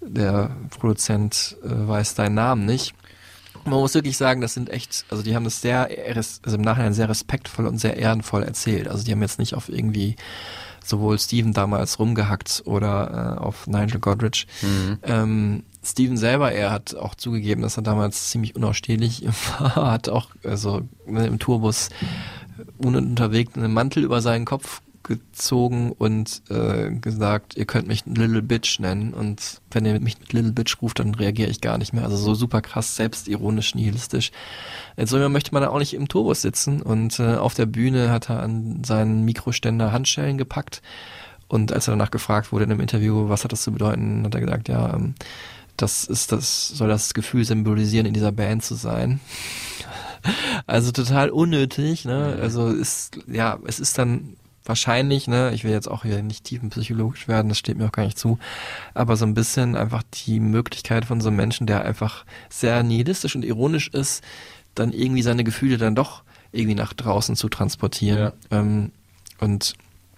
Speaker 1: der Produzent äh, weiß deinen Namen nicht. Man muss wirklich sagen, das sind echt, also die haben das sehr, also im Nachhinein sehr respektvoll und sehr ehrenvoll erzählt. Also die haben jetzt nicht auf irgendwie sowohl Steven damals rumgehackt oder äh, auf Nigel Godrich.
Speaker 2: Mhm.
Speaker 1: Ähm, Steven selber, er hat auch zugegeben, dass er damals ziemlich unausstehlich *laughs* war, hat auch also ne, im Tourbus ununterwegs einen Mantel über seinen Kopf gezogen und äh, gesagt, ihr könnt mich Little Bitch nennen und wenn ihr mich mit Little Bitch ruft, dann reagiere ich gar nicht mehr. Also so super krass selbstironisch, nihilistisch. So jemand möchte man da auch nicht im Tourbus sitzen und äh, auf der Bühne hat er an seinen Mikroständer Handschellen gepackt Und als er danach gefragt wurde in einem Interview, was hat das zu bedeuten, hat er gesagt, ja, ähm, das ist das, soll das Gefühl symbolisieren, in dieser Band zu sein. *laughs* Also total unnötig, ne? Also ist, ja, es ist dann wahrscheinlich, ne, ich will jetzt auch hier nicht tiefenpsychologisch werden, das steht mir auch gar nicht zu, aber so ein bisschen einfach die Möglichkeit von so einem Menschen, der einfach sehr nihilistisch und ironisch ist, dann irgendwie seine Gefühle dann doch irgendwie nach draußen zu transportieren. Ähm, und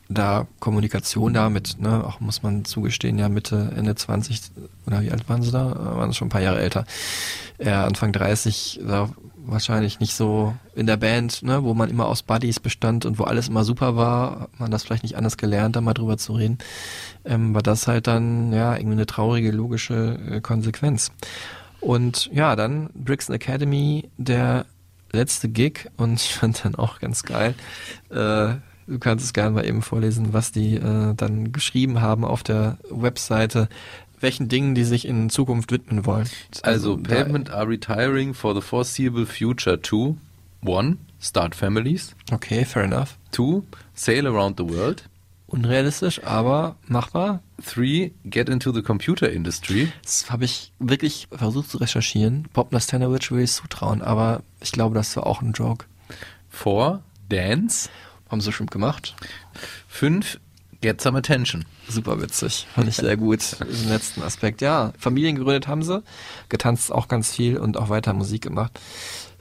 Speaker 1: da Kommunikation damit, ne, auch muss man zugestehen, ja Mitte, Ende 20, oder wie alt waren sie da? Waren sie schon ein paar Jahre älter. Er Anfang 30, da wahrscheinlich nicht so in der Band, ne, wo man immer aus Buddies bestand und wo alles immer super war, hat man das vielleicht nicht anders gelernt, da mal drüber zu reden, ähm, war das halt dann, ja, irgendwie eine traurige, logische äh, Konsequenz. Und ja, dann Brixton Academy, der letzte Gig und *laughs* ich fand dann auch ganz geil, äh, Du kannst es gerne mal eben vorlesen, was die äh, dann geschrieben haben auf der Webseite, welchen Dingen die sich in Zukunft widmen wollen.
Speaker 2: Also,
Speaker 1: da-
Speaker 2: Pavement are retiring for the foreseeable future to one, start families.
Speaker 1: Okay, fair enough.
Speaker 2: Two, sail around the world.
Speaker 1: Unrealistisch, aber machbar.
Speaker 2: Three, get into the computer industry.
Speaker 1: Das habe ich wirklich versucht zu recherchieren. Bob Nastanovich will ich zutrauen, aber ich glaube, das war auch ein Joke.
Speaker 2: Four, dance.
Speaker 1: Haben sie schon gemacht.
Speaker 2: Fünf, get some attention.
Speaker 1: Super witzig. Fand ich sehr gut. Im letzten Aspekt. Ja, Familien gegründet haben sie. Getanzt auch ganz viel und auch weiter Musik gemacht.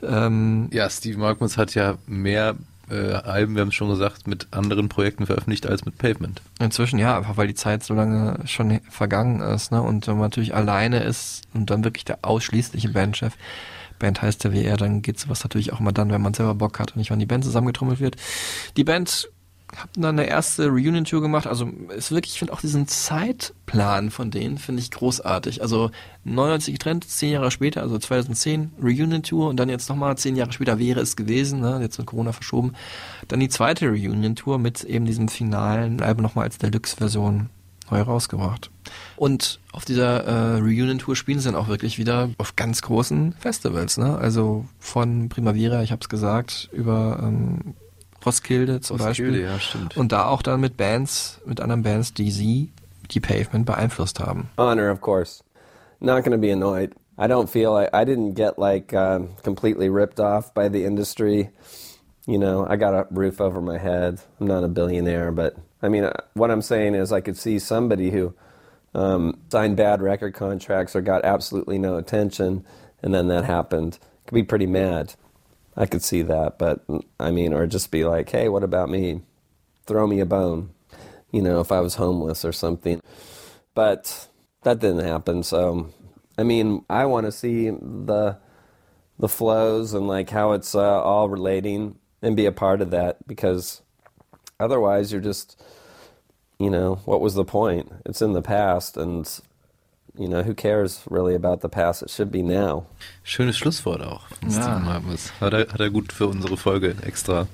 Speaker 1: Ähm,
Speaker 2: Ja, Steve Markmus hat ja mehr äh, Alben, wir haben es schon gesagt, mit anderen Projekten veröffentlicht als mit Pavement.
Speaker 1: Inzwischen ja, einfach weil die Zeit so lange schon vergangen ist, ne? Und wenn man natürlich alleine ist und dann wirklich der ausschließliche Bandchef, Band heißt ja wie er, dann geht sowas natürlich auch immer dann, wenn man selber Bock hat und nicht, wenn die Band zusammengetrommelt wird. Die Band hat dann eine erste Reunion-Tour gemacht, also ist wirklich, ich finde auch diesen Zeitplan von denen, finde ich großartig. Also 99 getrennt, zehn Jahre später, also 2010 Reunion-Tour und dann jetzt nochmal zehn Jahre später wäre es gewesen, ne? jetzt mit Corona verschoben. Dann die zweite Reunion-Tour mit eben diesem finalen Album nochmal als Deluxe-Version neu rausgebracht. Und auf dieser äh, Reunion-Tour spielen sie dann auch wirklich wieder auf ganz großen Festivals, ne? Also von Primavera, ich habe es gesagt, über ähm, Roskilde zum
Speaker 2: Roskilde,
Speaker 1: Beispiel.
Speaker 2: ja, stimmt.
Speaker 1: Und da auch dann mit Bands, mit anderen Bands, die sie, die Pavement beeinflusst haben.
Speaker 5: honor, of course. Not going to be annoyed. I don't feel like I didn't get like um, completely ripped off by the industry. You know, I got a roof over my head. I'm not a billionaire, but I mean, uh, what I'm saying is, I could see somebody who um, signed bad record contracts or got absolutely no attention, and then that happened. Could be pretty mad. I could see that, but I mean, or just be like, hey, what about me? Throw me a bone. You know, if I was homeless or something. But that didn't happen. So, I mean, I want to see the the flows and like how it's uh, all relating and be a part of that because otherwise you're just you know what was the point it's in the past and you know who cares really about the past it should be now
Speaker 2: Schönes Schlusswort auch. von
Speaker 1: Ja.
Speaker 2: Steve Markmus. Hat er, hat er gut für unsere Folge extra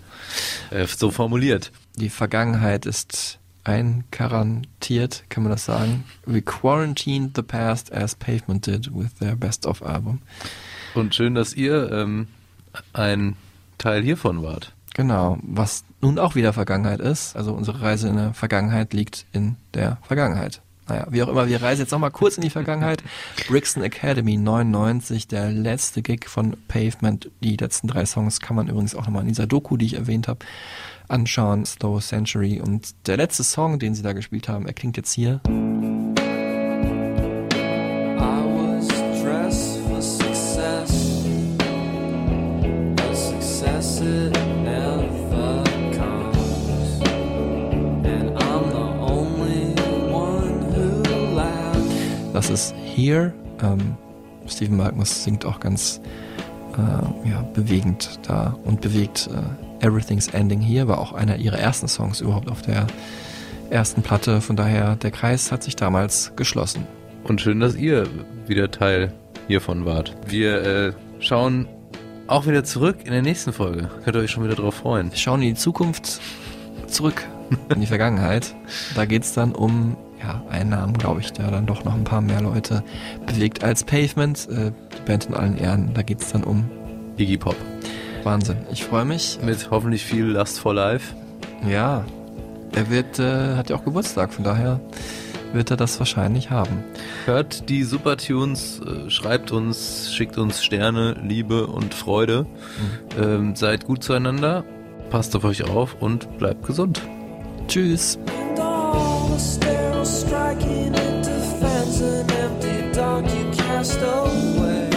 Speaker 2: äh, so formuliert.
Speaker 1: Die Vergangenheit ist einkarantiert, kann man das sagen. We quarantined the past as Pavement did with their Best of Album.
Speaker 2: Und schön, dass ihr ähm, ein Teil hiervon wart.
Speaker 1: Genau, was nun auch wieder Vergangenheit ist. Also unsere Reise in der Vergangenheit liegt in der Vergangenheit. Naja, wie auch immer, wir reisen jetzt nochmal kurz in die Vergangenheit. Brixton Academy 99, der letzte Gig von Pavement. Die letzten drei Songs kann man übrigens auch nochmal in dieser Doku, die ich erwähnt habe, anschauen. Slow Century. Und der letzte Song, den sie da gespielt haben, er klingt jetzt hier. Das ist Here. Ähm, Stephen Malkmus singt auch ganz äh, ja, bewegend da und bewegt äh, Everything's Ending Here, war auch einer ihrer ersten Songs überhaupt auf der ersten Platte. Von daher, der Kreis hat sich damals geschlossen.
Speaker 2: Und schön, dass ihr wieder Teil hiervon wart. Wir äh, schauen auch wieder zurück in der nächsten Folge. Könnt ihr euch schon wieder drauf freuen.
Speaker 1: Wir schauen in die Zukunft zurück, in die Vergangenheit. Da geht's dann um ja, Namen, glaube ich, der dann doch noch ein paar mehr Leute bewegt als Pavement. Äh, die Band in allen Ehren. Da geht's dann um
Speaker 2: Iggy Pop.
Speaker 1: Wahnsinn. Ich freue mich.
Speaker 2: Mit hoffentlich viel Lust for Life.
Speaker 1: Ja, Er wird, äh, hat ja auch Geburtstag, von daher wird er das wahrscheinlich haben.
Speaker 2: Hört die Supertunes, äh, schreibt uns, schickt uns Sterne, Liebe und Freude. Ähm, seid gut zueinander, passt auf euch auf und bleibt gesund.
Speaker 1: Tschüss.
Speaker 4: Striking it defends an empty dog you cast away.